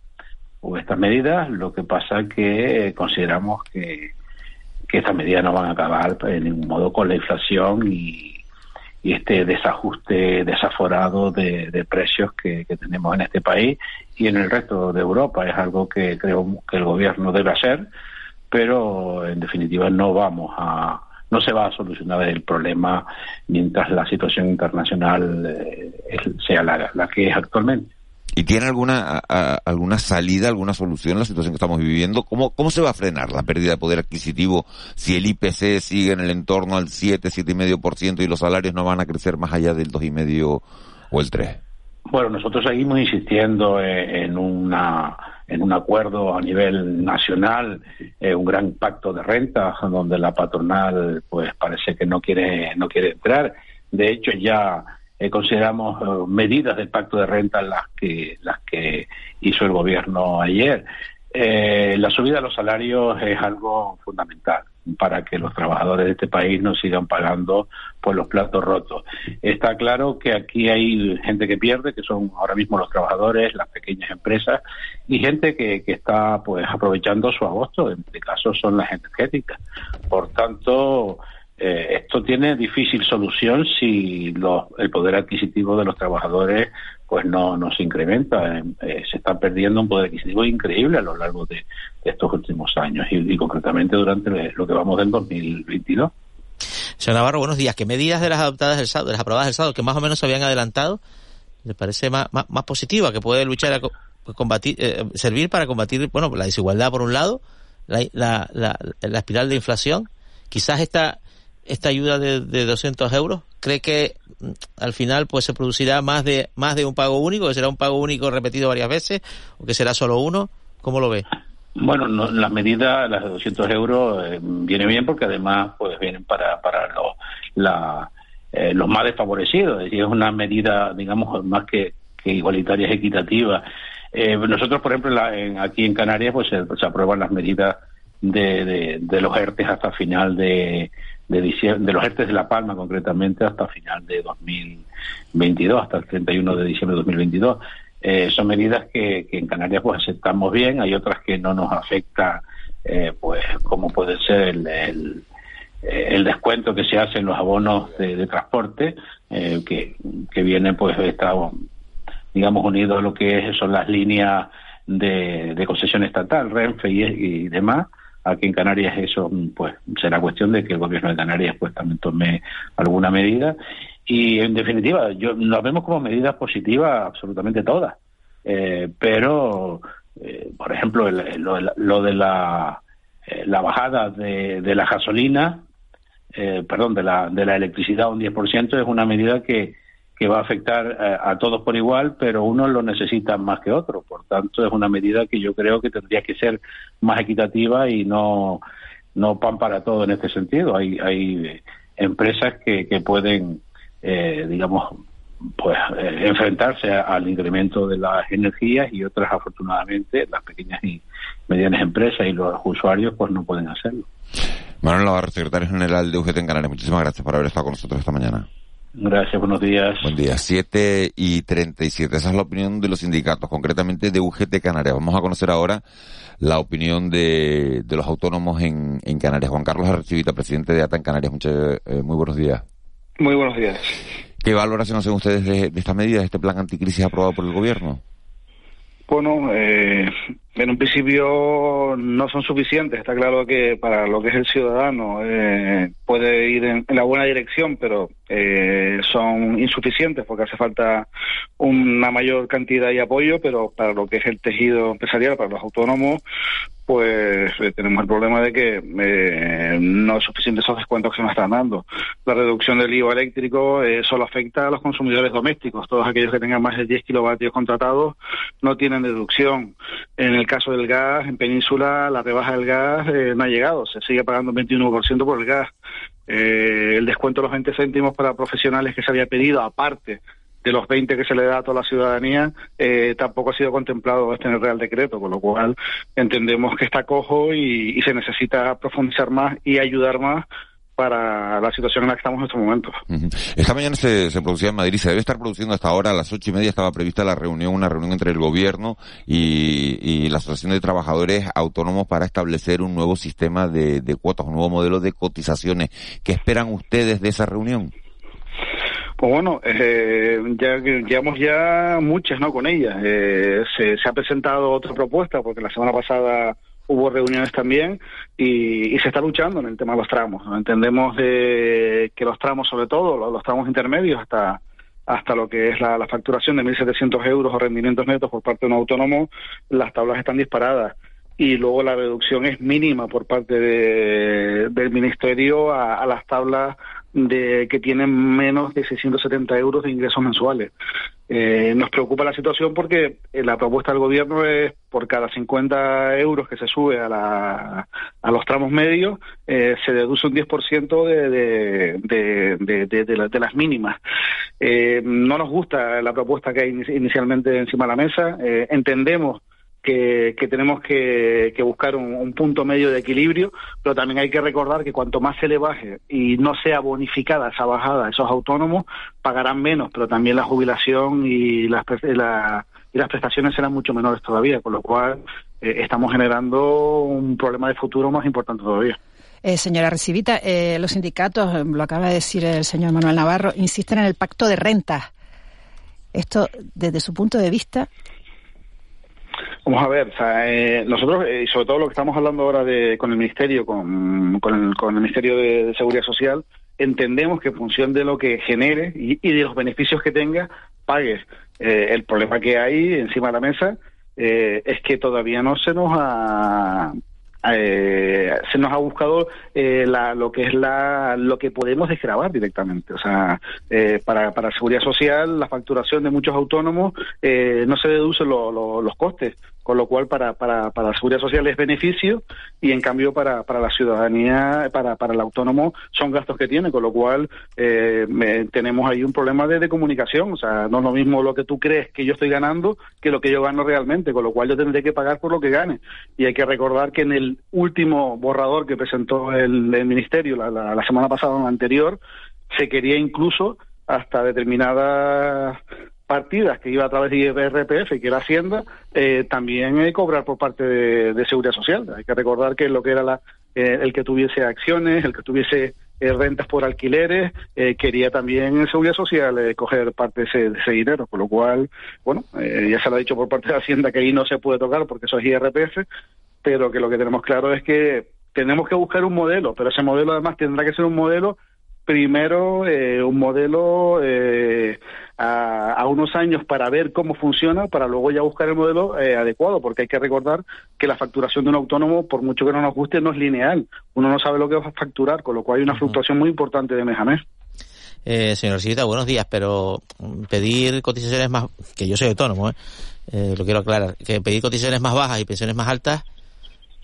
o estas medidas. Lo que pasa que consideramos que, que estas medidas no van a acabar en ningún modo con la inflación y, y este desajuste desaforado de, de precios que, que, tenemos en este país y en el resto de Europa. Es algo que creo que el gobierno debe hacer, pero en definitiva no vamos a no se va a solucionar el problema mientras la situación internacional eh, sea la, la que es actualmente. ¿Y tiene alguna a, alguna salida, alguna solución a la situación que estamos viviendo? ¿Cómo, ¿Cómo se va a frenar la pérdida de poder adquisitivo si el IPC sigue en el entorno al 7, 7,5% y los salarios no van a crecer más allá del 2,5% o el 3%? Bueno, nosotros seguimos insistiendo en una en un acuerdo a nivel nacional, eh, un gran pacto de rentas donde la patronal pues parece que no quiere no quiere entrar. De hecho ya eh, consideramos eh, medidas del pacto de renta las que las que hizo el gobierno ayer. Eh, la subida de los salarios es algo fundamental para que los trabajadores de este país no sigan pagando por los platos rotos. Está claro que aquí hay gente que pierde, que son ahora mismo los trabajadores, las pequeñas empresas, y gente que, que está pues aprovechando su agosto, en este caso son las energéticas. Por tanto, eh, esto tiene difícil solución si el poder adquisitivo de los trabajadores pues no, no se incrementa. Eh, se está perdiendo un poder adquisitivo increíble a lo largo de, estos últimos años y, concretamente durante lo que vamos del 2022. Señor Navarro, buenos días. ¿Qué medidas de las adoptadas el sábado, de las aprobadas el sábado, que más o menos se habían adelantado, le parece más, más, positiva, que puede luchar a combatir, eh, servir para combatir, bueno, la desigualdad por un lado, la, la, la, la espiral de inflación? Quizás esta esta ayuda de, de 200 euros? ¿Cree que mm, al final pues se producirá más de más de un pago único, que será un pago único repetido varias veces o que será solo uno? ¿Cómo lo ve? Bueno, no, las medidas, las de 200 euros, eh, viene bien porque además pues vienen para, para los, la, eh, los más desfavorecidos. Es es una medida, digamos, más que, que igualitaria, es equitativa. Eh, nosotros, por ejemplo, la, en, aquí en Canarias pues se, se aprueban las medidas de, de, de, los ERTES hasta final de, de, diciembre, de los ERTES de La Palma concretamente hasta final de 2022, hasta el 31 de diciembre de 2022. Eh, son medidas que, en Canarias pues aceptamos bien, hay otras que no nos afecta, eh, pues como puede ser el, el, el, descuento que se hace en los abonos de, de transporte, eh, que, que viene pues está, digamos unido a lo que son las líneas de, de concesión estatal, Renfe y, y demás, Aquí en Canarias eso pues será cuestión de que el gobierno de Canarias pues también tome alguna medida. Y en definitiva yo las vemos como medidas positivas absolutamente todas. Eh, pero eh, por ejemplo el, lo, lo, de la, eh, la bajada de, de la gasolina eh, perdón de la de la electricidad un 10% es una medida que que va a afectar a, eh, a todos por igual, pero unos lo necesitan más que otros. Por tanto, es una medida que yo creo que tendría que ser más equitativa y no, no pan para todo en este sentido. Hay, hay empresas que, que pueden, eh, digamos, pues eh, enfrentarse al incremento de las energías y otras afortunadamente las pequeñas y medianas empresas y los usuarios pues no pueden hacerlo. Manuel Navarro, secretario general de UGT en Canarias, muchísimas gracias por haber estado con nosotros esta mañana. Gracias, buenos días. Buen día, 7 y 37. Esa es la opinión de los sindicatos, concretamente de UGT Canarias. Vamos a conocer ahora la opinión de, de los autónomos en, en Canarias. Juan Carlos Archivita, presidente de ATA en Canarias. Muchas, eh, muy buenos días. Muy buenos días. ¿Qué valoración hacen ustedes de, de esta medida, de este plan anticrisis aprobado por el gobierno? Bueno, eh, en un principio no son suficientes. Está claro que para lo que es el ciudadano eh, puede ir en, la buena dirección, pero eh, son insuficientes porque hace falta una mayor cantidad y apoyo, pero para lo que es el tejido empresarial, para los autónomos, pues eh, tenemos el problema de que eh, no es suficiente esos descuentos que nos están dando. La reducción del IVA eléctrico eh, solo afecta a los consumidores domésticos. Todos aquellos que tengan más de 10 kilovatios contratados no tienen deducción. En el caso del gas, en Península, la rebaja del gas eh, no ha llegado. Se sigue pagando un 21% por el gas. el descuento de los 20 céntimos para profesionales que se había pedido, aparte de los 20 que se le da a toda la ciudadanía, eh, tampoco ha sido contemplado este en el Real Decreto, con lo cual entendemos que está cojo y se necesita profundizar más y ayudar más para la situación en la que estamos en estos momentos. Esta mañana se, se, producía en Madrid, se debe estar produciendo hasta ahora, a las ocho y media estaba prevista la reunión, una reunión entre el gobierno y, y la Asociación de Trabajadores Autónomos para establecer un nuevo sistema de, de cuotas, un nuevo modelo de cotizaciones. ¿Qué esperan ustedes de esa reunión? Pues bueno, eh, ya llevamos ya muchas, ¿no? Con ella. Eh, se, se ha presentado otra propuesta porque la semana pasada hubo reuniones también y, y, se está luchando en el tema de los tramos. Entendemos de que los tramos, sobre todo los, tramos intermedios, hasta hasta lo que es la, la facturación de 1.700 euros o rendimientos netos por parte de un autónomo, las tablas están disparadas y luego la reducción es mínima por parte de, del Ministerio a, a las tablas de que tienen menos de 670 euros de ingresos mensuales. Eh, nos preocupa la situación porque eh, la propuesta del gobierno es por cada 50 euros que se sube a, la, a los tramos medios, eh, se deduce un 10% de, de, de, de, la, de las mínimas. Eh, no nos gusta la propuesta que hay inicialmente encima de la mesa. Eh, entendemos que, que tenemos que, que buscar un, un, punto medio de equilibrio, pero también hay que recordar que cuanto más se le baje y no sea bonificada esa bajada a esos autónomos, pagarán menos, pero también la jubilación y las, la, y las prestaciones serán mucho menores todavía, con lo cual eh, estamos generando un problema de futuro más importante todavía. Eh, señora Recibita, eh, los sindicatos, lo acaba de decir el señor Manuel Navarro, insisten en el pacto de rentas. Esto, desde su punto de vista, Vamos a ver, o sea, eh, nosotros, y eh, sobre todo lo que estamos hablando ahora de, con el Ministerio, con, con, el, con el Ministerio de, Seguridad Social, entendemos que en función de lo que genere y, y de los beneficios que tenga, pagues. Eh, el problema que hay encima de la mesa es que todavía no se nos ha eh, se nos ha buscado eh, la, lo que es la lo que podemos desgravar directamente o sea eh, para para seguridad social la facturación de muchos autónomos eh, no se deducen lo, los costes con lo cual para, para, para la seguridad social es beneficio y en cambio para, para la ciudadanía, para, para el autónomo son gastos que tiene, con lo cual eh, me, tenemos ahí un problema de, de, comunicación, o sea, no es lo mismo lo que tú crees que yo estoy ganando que lo que yo gano realmente, con lo cual yo tendré que pagar por lo que gane. Y hay que recordar que en el último borrador que presentó el, el Ministerio la, la, la semana pasada o la anterior, se quería incluso hasta determinadas partidas que iba a través de IRPF, que era Hacienda, eh, también eh, cobrar por parte de, Seguridad Social. Hay que recordar que lo que era la, eh, el que tuviese acciones, el que tuviese eh, rentas por alquileres, quería también en Seguridad Social coger parte de ese, de ese, dinero, con lo cual, bueno, ya se lo ha dicho por parte de Hacienda que ahí no se puede tocar porque eso es IRPF, pero que lo que tenemos claro es que tenemos que buscar un modelo, pero ese modelo además tendrá que ser un modelo primero eh, un modelo eh, a, a, unos años para ver cómo funciona, para luego ya buscar el modelo eh, adecuado, porque hay que recordar que la facturación de un autónomo, por mucho que no nos guste, no es lineal. Uno no sabe lo que va a facturar, con lo cual hay una fluctuación muy importante de mes a mes. Eh, señor Sivita, buenos días, pero pedir cotizaciones más, que yo soy autónomo, eh, lo quiero aclarar, que pedir cotizaciones más bajas y pensiones más altas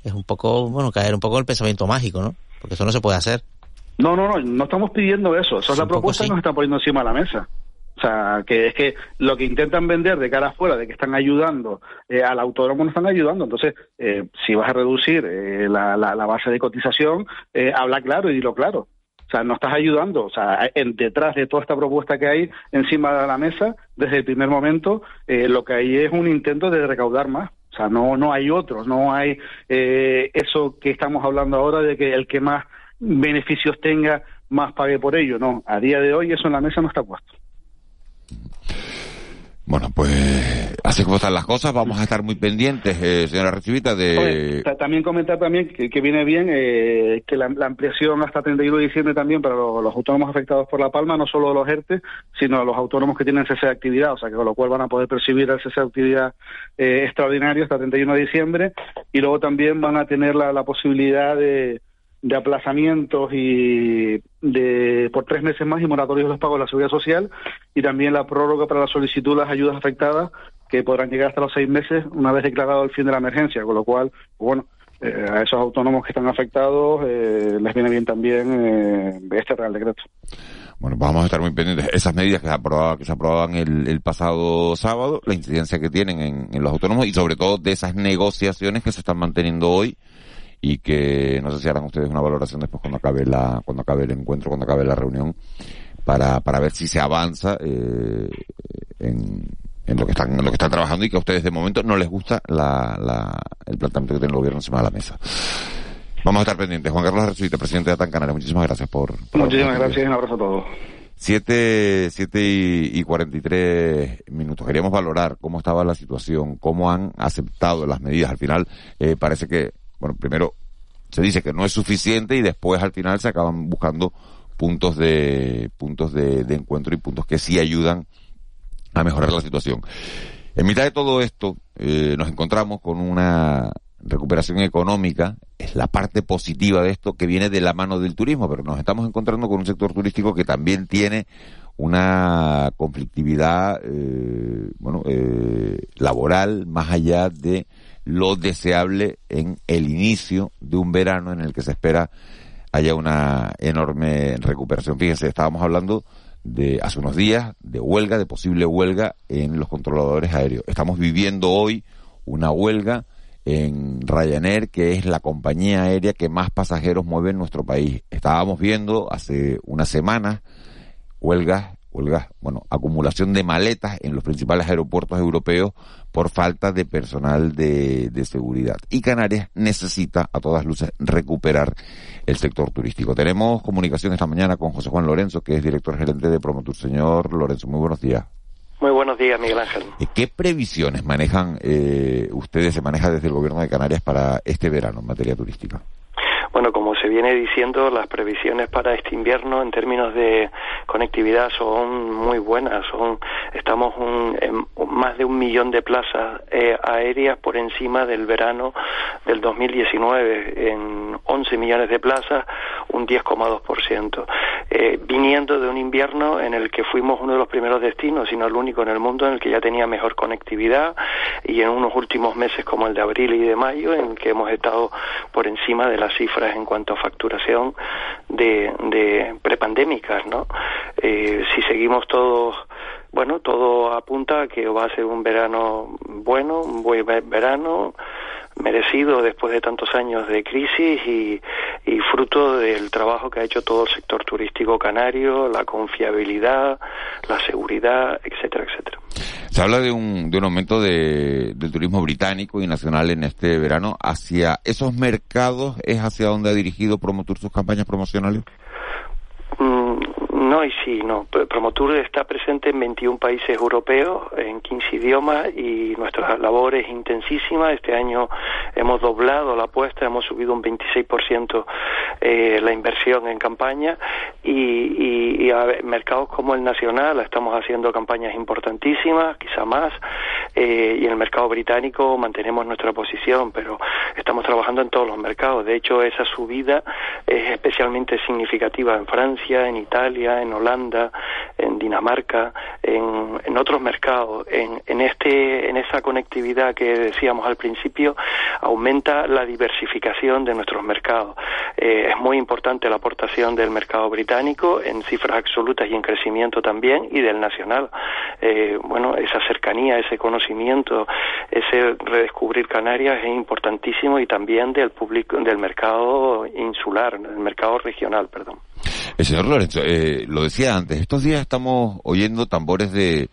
es un poco, bueno, caer un poco en el pensamiento mágico, ¿no? Porque eso no se puede hacer. No, no, no, no estamos pidiendo eso. Esa es la propuesta que nos están poniendo encima de la mesa. O sea, que es que lo que intentan vender de cara afuera, de que están ayudando eh, al autónomo, no están ayudando. Entonces, eh, si vas a reducir eh, la, la, la, base de cotización, eh, habla claro y dilo claro. O sea, no estás ayudando. O sea, en, detrás de toda esta propuesta que hay encima de la mesa, desde el primer momento, eh, lo que hay es un intento de recaudar más. O sea, no, no hay otro, no hay eh, eso que estamos hablando ahora de que el que más beneficios tenga, más pague por ello. No, a día de hoy eso en la mesa no está puesto. Bueno, pues así como están las cosas, vamos a estar muy pendientes, eh, señora Recibita, de... Oye, también comentar también que, que viene bien eh, que la, la, ampliación hasta 31 de diciembre también para los, los, autónomos afectados por la palma, no solo los ERTE, sino los autónomos que tienen cese de actividad, o sea, que con lo cual van a poder percibir el cese de actividad eh, extraordinario hasta 31 de diciembre, y luego también van a tener la, la posibilidad de de aplazamientos y de por tres meses más y moratorios de los pagos de la seguridad social y también la prórroga para la solicitud de las ayudas afectadas que podrán llegar hasta los seis meses una vez declarado el fin de la emergencia, con lo cual, bueno, eh, a esos autónomos que están afectados eh, les viene bien también eh, este Real Decreto. Bueno, vamos a estar muy pendientes. Esas medidas que se aprobaban, que se aprobaban el, el pasado sábado, la incidencia que tienen en, en los autónomos y sobre todo de esas negociaciones que se están manteniendo hoy y que no sé si harán ustedes una valoración después cuando acabe la cuando acabe el encuentro, cuando acabe la reunión para, para ver si se avanza eh, en, en lo que están en lo que están trabajando y que a ustedes de momento no les gusta la, la, el planteamiento que tiene el gobierno encima de la mesa. Vamos a estar pendientes. Juan Carlos Resuita, presidente de Atan Canarias, muchísimas gracias por... por Muchísimas gracias y un abrazo a todos. Siete, siete y, y 43 minutos. Queríamos valorar cómo estaba la situación, cómo han aceptado las medidas. Al final, eh, parece que, bueno, primero se dice que no es suficiente y después al final se acaban buscando puntos de, puntos de, de encuentro y puntos que sí ayudan a mejorar la situación. En mitad de todo esto, eh, nos encontramos con una recuperación económica, es la parte positiva de esto que viene de la mano del turismo, pero nos estamos encontrando con un sector turístico que también tiene una conflictividad, eh, bueno, eh, laboral más allá de lo deseable en el inicio de un verano en el que se espera haya una enorme recuperación. Fíjense, estábamos hablando de hace unos días de huelga, de posible huelga en los controladores aéreos. Estamos viviendo hoy una huelga en Ryanair, que es la compañía aérea que más pasajeros mueve en nuestro país. Estábamos viendo hace unas semanas huelgas, huelgas, bueno, acumulación de maletas en los principales aeropuertos europeos por falta de personal de, de seguridad. Y Canarias necesita, a todas luces, recuperar el sector turístico. Tenemos comunicación esta mañana con José Juan Lorenzo, que es director gerente de Promotur. Señor Lorenzo, muy buenos días. Muy buenos días, Miguel Ángel. ¿Qué previsiones manejan eh, ustedes, se maneja desde el gobierno de Canarias para este verano en materia turística? Bueno, como se viene diciendo, las previsiones para este invierno en términos de conectividad son muy buenas. Son, estamos un, en más de un millón de plazas eh, aéreas por encima del verano del 2019, en 11 millones de plazas, un 10,2%. Eh, viniendo de un invierno en el que fuimos uno de los primeros destinos, sino el único en el mundo en el que ya tenía mejor conectividad y en unos últimos meses como el de abril y de mayo en que hemos estado por encima de las cifras en cuanto a facturación de, de prepandémicas, ¿no? Eh, si seguimos todos bueno, todo apunta a que va a ser un verano bueno, un buen verano, merecido después de tantos años de crisis y, y, fruto del trabajo que ha hecho todo el sector turístico canario, la confiabilidad, la seguridad, etcétera, etcétera. Se habla de un, de un aumento de, del turismo británico y nacional en este verano. ¿Hacia esos mercados es hacia donde ha dirigido Promotur sus campañas promocionales? Mm, no y sí, no. Promotur está presente en 21 países europeos, en 15 idiomas y nuestra labor es intensísima. Este año hemos doblado la apuesta, hemos subido un 26% eh, la inversión en campaña y, y, y, a mercados como el nacional estamos haciendo campañas importantísimas, quizá más, eh, y en el mercado británico mantenemos nuestra posición, pero estamos trabajando en todos los mercados. De hecho, esa subida es especialmente significativa en Francia, en Italia, en Holanda, en Dinamarca, en, otros mercados. En, en, este, en esa conectividad que decíamos al principio, aumenta la diversificación de nuestros mercados. Eh, es muy importante la aportación del mercado británico en cifras absolutas y en crecimiento también, y del nacional. Eh, bueno, esa cercanía, ese conocimiento, ese redescubrir Canarias es importantísimo y también del público, del mercado insular, del mercado regional, perdón. El señor Lorenzo, eh, lo decía antes, estos días estamos oyendo tambores de,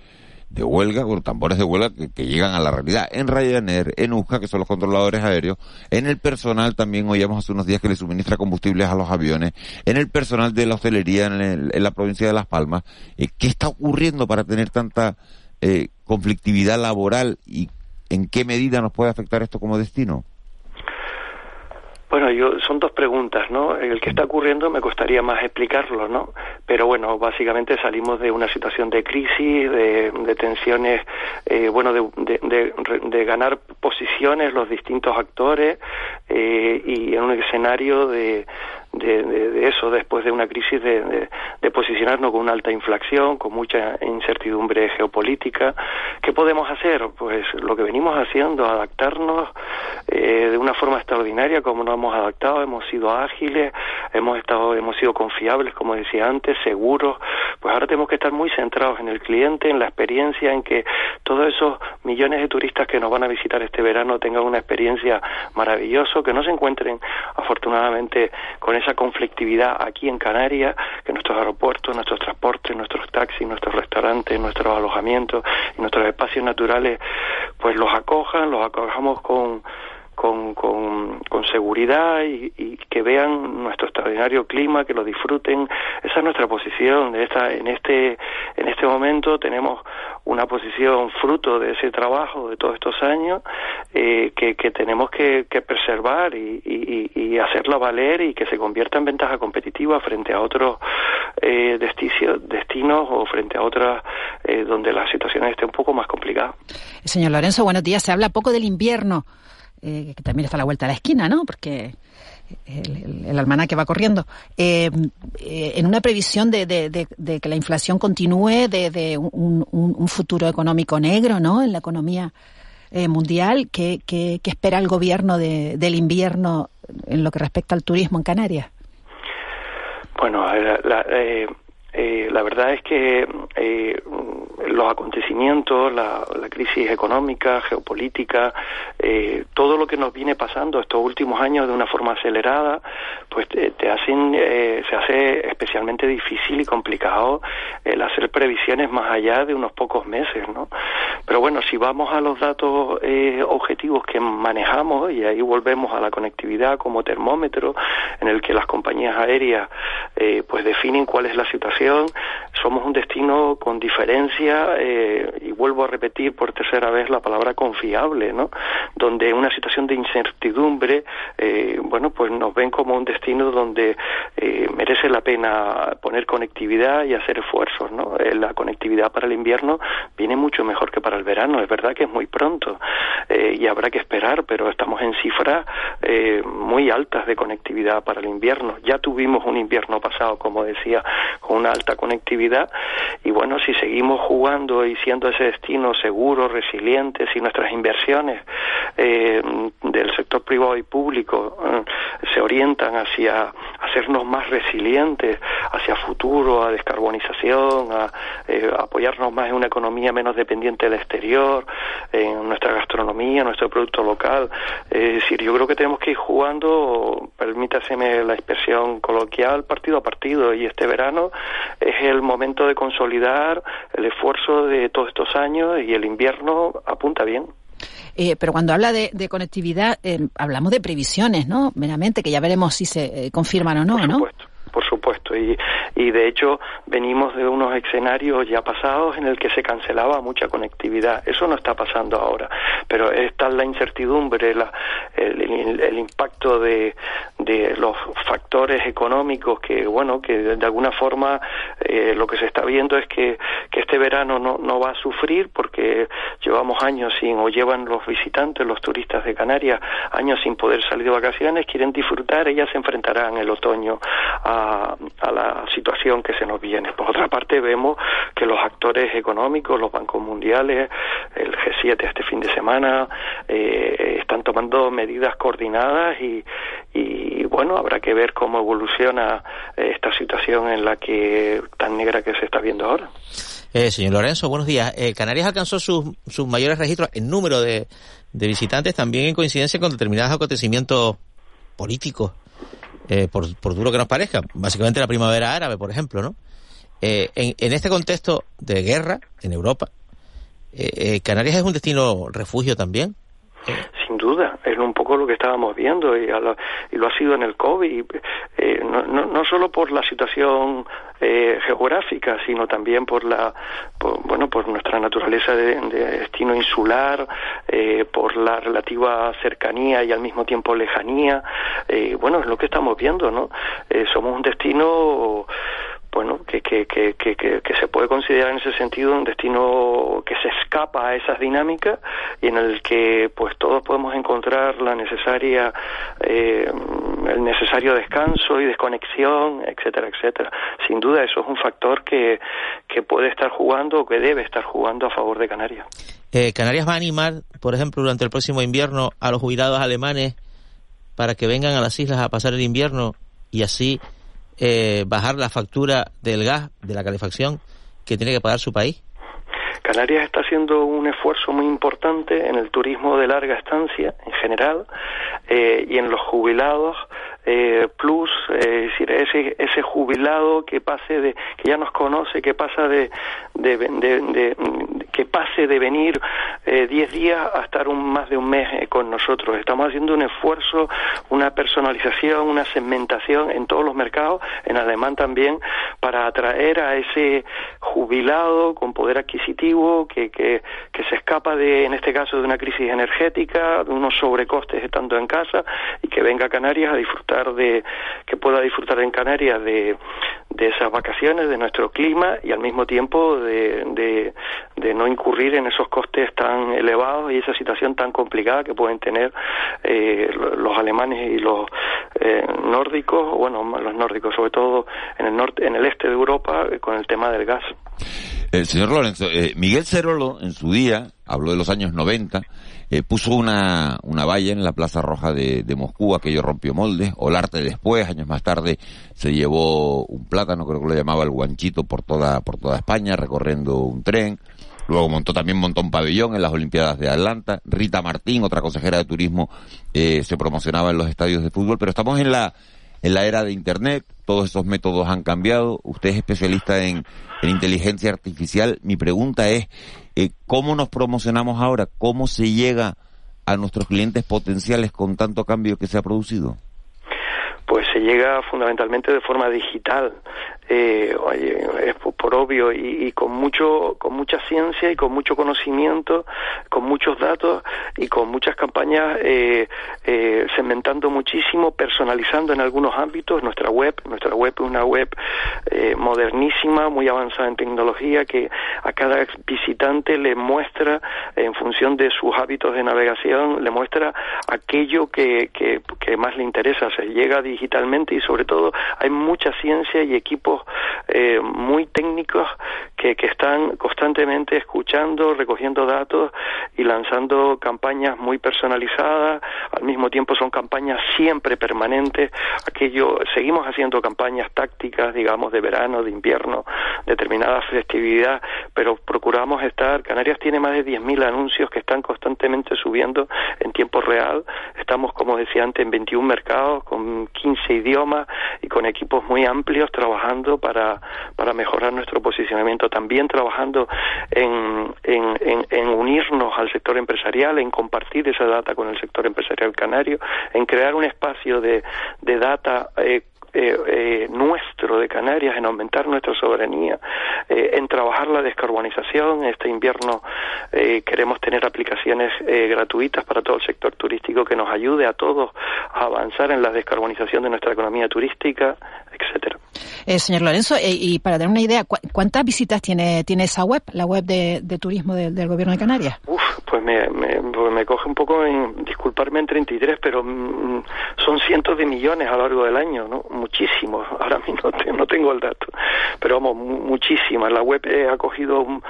huelga, tambores de huelga que, que, llegan a la realidad. En Ryanair, en UJA, que son los controladores aéreos, en el personal también oíamos hace unos días que le suministra combustibles a los aviones, en el personal de la hostelería en, el, en la provincia de Las Palmas. Eh, ¿Qué está ocurriendo para tener tanta eh, conflictividad laboral y en qué medida nos puede afectar esto como destino? Bueno, yo son dos preguntas, ¿no? El que está ocurriendo me costaría más explicarlo, ¿no? Pero bueno, básicamente salimos de una situación de crisis, de, de tensiones, eh, bueno, de, de, de, ganar posiciones los distintos actores eh, y en un escenario de, de, eso después de una crisis de, de, posicionarnos con una alta inflación, con mucha incertidumbre geopolítica. ¿Qué podemos hacer? Pues lo que venimos haciendo, adaptarnos eh, de una forma extraordinaria como nos hemos adaptado, hemos sido ágiles, hemos estado, hemos sido confiables, como decía antes, seguros. Pues ahora tenemos que estar muy centrados en el cliente, en la experiencia, en que todos esos millones de turistas que nos van a visitar este verano tengan una experiencia maravillosa, que no se encuentren afortunadamente con esa conflictividad aquí en Canarias, que nuestros aeropuertos, nuestros transportes, nuestros taxis, nuestros restaurantes, nuestros alojamientos nuestros espacios naturales, pues los acojan, los acojamos con con, con, seguridad y, y, que vean nuestro extraordinario clima, que lo disfruten. Esa es nuestra posición. Esta, en, este, en este momento tenemos una posición fruto de ese trabajo de todos estos años eh, que, que, tenemos que, que preservar y, y, y, hacerla valer y que se convierta en ventaja competitiva frente a otros eh, destinos o frente a otras eh, donde la situación esté un poco más complicada. Señor Lorenzo, buenos días. Se habla poco del invierno eh, que también está a la vuelta de la esquina, ¿no? Porque el, el, almanaque va corriendo, eh, eh, en una previsión de, de, que la inflación continúe, de, un, un, un, futuro económico negro, ¿no? En la economía eh, mundial, ¿qué, qué, qué espera el gobierno del invierno en lo que respecta al turismo en Canarias? Bueno, la, la, eh, eh, la verdad es que eh, los acontecimientos, la, la, crisis económica, geopolítica, eh, todo lo que nos viene pasando estos últimos años de una forma acelerada, pues te, hacen, eh, se hace especialmente difícil y complicado el hacer previsiones más allá de unos pocos meses, ¿no? Pero bueno, si vamos a los datos eh, objetivos que manejamos y ahí volvemos a la conectividad como termómetro en el que las compañías aéreas pues definen cuál es la situación somos un destino con diferencia, eh, y vuelvo a repetir por tercera vez la palabra confiable, ¿no? Donde una situación de incertidumbre, eh, bueno, pues nos ven como un destino donde eh, merece la pena poner conectividad y hacer esfuerzos, ¿no? la conectividad para el invierno viene mucho mejor que para el verano, es verdad que es muy pronto y habrá que esperar, pero estamos en cifras muy altas de conectividad para el invierno. Ya tuvimos un invierno pasado, como decía, con una alta conectividad y bueno, si seguimos jugando y siendo ese destino seguro, resiliente, si nuestras inversiones eh, del sector privado y público eh, se orientan hacia hacernos más resilientes, hacia futuro, a descarbonización, a eh, apoyarnos más en una economía menos dependiente del exterior, en nuestra gastronomía, nuestro producto local. es decir, yo creo que tenemos que ir jugando, permítaseme la expresión coloquial, partido a partido y este verano es el momento de consolidar el esfuerzo de todos estos años y el invierno apunta bien. Eh, pero cuando habla de, de conectividad, eh, hablamos de previsiones, ¿no? Meramente, que ya veremos si se eh, confirman o no, Por ¿no? Supuesto. Y, y de hecho venimos de unos escenarios ya pasados en el que se cancelaba mucha conectividad. Eso no está pasando ahora, pero está la incertidumbre, la, el, el, impacto de, de los factores económicos que, bueno, que de, alguna forma eh, lo que se está viendo es que, que este verano no, no va a sufrir porque llevamos años sin, o llevan los visitantes, los turistas de Canarias, años sin poder salir de vacaciones, quieren disfrutar, ellas se enfrentarán el otoño a a, la situación que se nos viene. Por otra parte, vemos que los actores económicos, los bancos mundiales, el G7 este fin de semana, eh, están tomando medidas coordinadas y, y, bueno, habrá que ver cómo evoluciona esta situación en la que tan negra que se está viendo ahora. Eh, señor Lorenzo, buenos días. Eh, Canarias alcanzó sus, sus mayores registros en número de, de visitantes, también en coincidencia con determinados acontecimientos políticos eh, por, por, duro que nos parezca, básicamente la primavera árabe, por ejemplo, ¿no? Eh, en, en, este contexto de guerra en Europa, eh, eh Canarias es un destino refugio también. Sin duda, es un lo que estábamos viendo y, lo, y lo ha sido en el COVID, eh, no, no, no, solo por la situación eh, geográfica, sino también por la, por, bueno, por nuestra naturaleza de, de destino insular, eh, por la relativa cercanía y al mismo tiempo lejanía. Eh, bueno, es lo que estamos viendo, ¿no? Eh, somos un destino bueno, que, que, que, que, que se puede considerar en ese sentido un destino que se escapa a esas dinámicas y en el que pues todos podemos encontrar la necesaria eh, el necesario descanso y desconexión, etcétera, etcétera. Sin duda eso es un factor que, que puede estar jugando o que debe estar jugando a favor de Canarias. Eh, Canarias va a animar, por ejemplo, durante el próximo invierno a los jubilados alemanes para que vengan a las islas a pasar el invierno y así eh, bajar la factura del gas, de la calefacción que tiene que pagar su país? Canarias está haciendo un esfuerzo muy importante en el turismo de larga estancia en general eh, y en los jubilados eh, plus, eh, es decir, ese, ese jubilado que pase de, que ya nos conoce, que pasa de, de, de, que pase de venir 10 eh, días a estar un, más de un mes eh, con nosotros. Estamos haciendo un esfuerzo, una personalización, una segmentación en todos los mercados, en alemán también, para atraer a ese jubilado con poder adquisitivo que, que, que se escapa de, en este caso, de una crisis energética, de unos sobrecostes estando en casa y que venga a Canarias a disfrutar de que pueda disfrutar en Canarias de, de esas vacaciones, de nuestro clima y al mismo tiempo de, de, no incurrir en esos costes tan elevados y esa situación tan complicada que pueden tener eh, los alemanes y los eh, nórdicos, bueno, los nórdicos sobre todo en el norte, en el este de Europa eh, con el tema del gas. El señor Lorenzo, Miguel Cerolo en su día habló de los años 90 eh, puso una, una valla en la Plaza Roja de, de Moscú, aquello rompió moldes. Olarte después, años más tarde, se llevó un plátano, creo que lo llamaba el guanchito, por toda, por toda España, recorriendo un tren. Luego montó también montó un pabellón en las Olimpiadas de Atlanta. Rita Martín, otra consejera de turismo, eh, se promocionaba en los estadios de fútbol. Pero estamos en la, en la era de Internet, todos esos métodos han cambiado. Usted es especialista en, en inteligencia artificial. Mi pregunta es, eh, ¿cómo nos promocionamos ahora? ¿Cómo se llega a nuestros clientes potenciales con tanto cambio que se ha producido? Llega fundamentalmente de forma digital eh, es por, obvio y, con mucho con mucha ciencia y con mucho conocimiento con muchos datos y con muchas campañas eh, eh, muchísimo personalizando en algunos ámbitos nuestra web. Nuestra web es una web eh, modernísima muy avanzada en tecnología que a cada visitante le muestra en función de sus hábitos de navegación le muestra aquello que, que, que más le interesa. Se llega digitalmente y sobre todo hay mucha ciencia y equipos eh, muy técnicos que, que están constantemente escuchando, recogiendo datos y lanzando campañas muy personalizadas. Al mismo tiempo son campañas siempre permanentes. Aquello, seguimos haciendo campañas tácticas, digamos, de verano, de invierno, determinada festividad, pero procuramos estar. Canarias tiene más de 10.000 anuncios que están constantemente subiendo en tiempo real. Estamos, como decía antes, en 21 mercados, con 15 idiomas y con equipos muy amplios trabajando para, para mejorar nuestro posicionamiento. También trabajando en, en, en, unirnos al sector empresarial, en compartir esa data con el sector empresarial canario, en crear un espacio de, de data eh, eh, eh, nuestro de Canarias, en aumentar nuestra soberanía, eh, en trabajar la descarbonización. Este invierno eh, queremos tener aplicaciones eh, gratuitas para todo el sector turístico que nos ayude a todos a avanzar en la descarbonización de nuestra economía turística, etcétera. señor Lorenzo, y para dar una idea, ¿cuántas visitas tiene, tiene esa web, la web de, turismo del Gobierno de Canarias? Uf, pues me, me, pues me coge un poco en disculparme en 33, pero mm, son cientos de millones a lo largo del año, ¿no? Muchísimos. Ahora mismo no, tengo el dato, pero vamos, muchísimas. La web ha cogido un,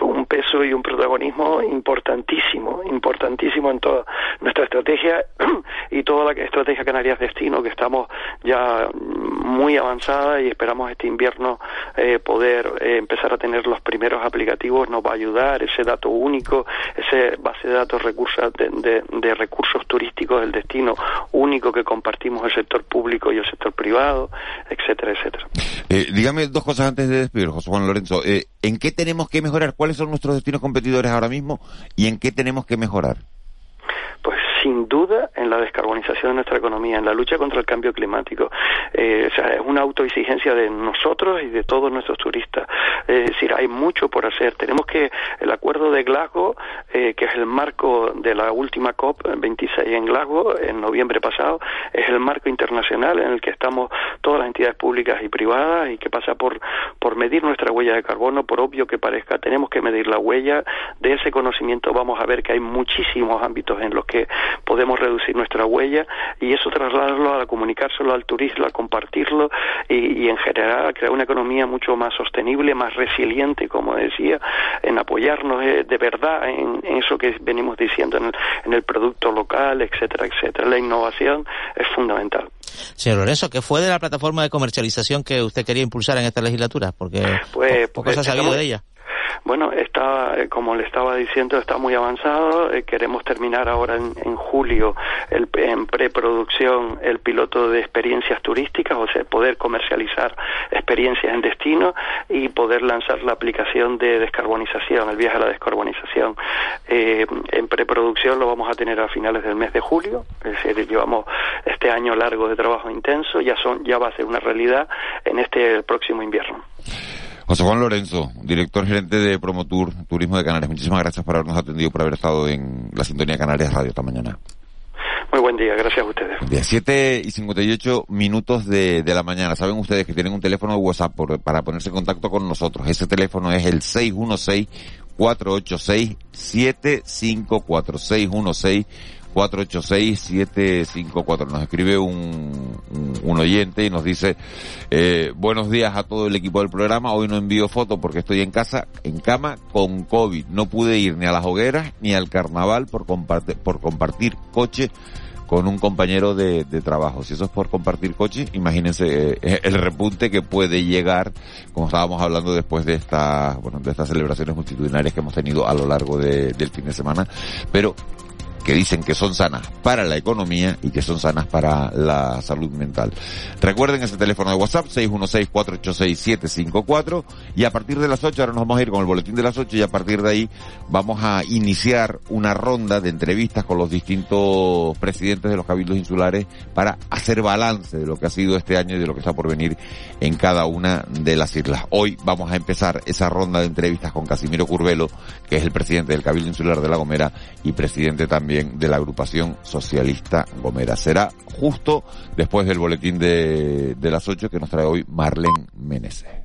un, peso y un protagonismo importantísimo, importantísimo en toda nuestra estrategia y toda la estrategia Canarias Destino, que estamos ya muy avanzada y esperamos este invierno eh, poder eh, empezar a tener los primeros aplicativos. Nos va a ayudar ese dato único, ese base de datos recursos de, de, recursos turísticos del destino único que compartimos el sector público y el sector privado, etcétera, etcétera. Eh, dígame dos cosas antes de despedir, José Juan Lorenzo. Eh, ¿En qué tenemos que mejorar? ¿Cuáles son nuestros destinos competidores ahora mismo? ¿Y en qué tenemos que mejorar? Sin duda en la descarbonización de nuestra economía, en la lucha contra el cambio climático. Eh, o sea, es una autoexigencia de nosotros y de todos nuestros turistas. es decir, hay mucho por hacer. Tenemos que el acuerdo de Glasgow, eh, que es el marco de la última COP 26 en Glasgow en noviembre pasado, es el marco internacional en el que estamos todas las entidades públicas y privadas y que pasa por por medir nuestra huella de carbono, por obvio que parezca, tenemos que medir la huella de ese conocimiento. Vamos a ver que hay muchísimos ámbitos en los que podemos reducir nuestra huella y eso trasladarlo a comunicárselo al turismo, a compartirlo y, en general a crear una economía mucho más sostenible, más resiliente, como decía, en apoyarnos eh, de verdad en, eso que venimos diciendo, en el, en el producto local, etcétera, etcétera. La innovación es fundamental. Señor Lorenzo, ¿qué fue de la plataforma de comercialización que usted quería impulsar en esta legislatura? Porque pues, poco se ha sabido de ella. Bueno, está, eh, como le estaba diciendo, está muy avanzado. Eh, queremos terminar ahora en, julio el, en preproducción el piloto de experiencias turísticas, o sea, poder comercializar experiencias en destino y poder lanzar la aplicación de descarbonización, el viaje a la descarbonización. Eh, en preproducción lo vamos a tener a finales del mes de julio, es decir, llevamos este año largo de trabajo intenso, ya son, ya va a ser una realidad en este próximo invierno. José Juan Lorenzo, director gerente de Promotur Turismo de Canarias. Muchísimas gracias por habernos atendido, por haber estado en la sintonía de Canarias Radio esta mañana. Muy buen día, gracias a ustedes. Día 7 y 58 minutos de, de la mañana. Saben ustedes que tienen un teléfono de WhatsApp para ponerse en contacto con nosotros. Ese teléfono es el 616 486 754 616 486-754. Nos escribe un, un, oyente y nos dice, eh, buenos días a todo el equipo del programa. Hoy no envío foto porque estoy en casa, en cama, con COVID. No pude ir ni a las hogueras ni al carnaval por, compartir por compartir coche con un compañero de, de, trabajo. Si eso es por compartir coche, imagínense eh, el repunte que puede llegar, como estábamos hablando después de estas, bueno, de estas celebraciones multitudinarias que hemos tenido a lo largo de, del fin de semana. Pero que dicen que son sanas para la economía y que son sanas para la salud mental. Recuerden ese teléfono de WhatsApp 616-486-754 y a partir de las 8, ahora nos vamos a ir con el boletín de las 8 y a partir de ahí vamos a iniciar una ronda de entrevistas con los distintos presidentes de los cabildos insulares para hacer balance de lo que ha sido este año y de lo que está por venir en cada una de las islas. Hoy vamos a empezar esa ronda de entrevistas con Casimiro Curvelo, que es el presidente del Cabildo Insular de La Gomera y presidente también de la agrupación socialista Gomera. Será justo después del boletín de, de las 8 que nos trae hoy Marlene Menezes.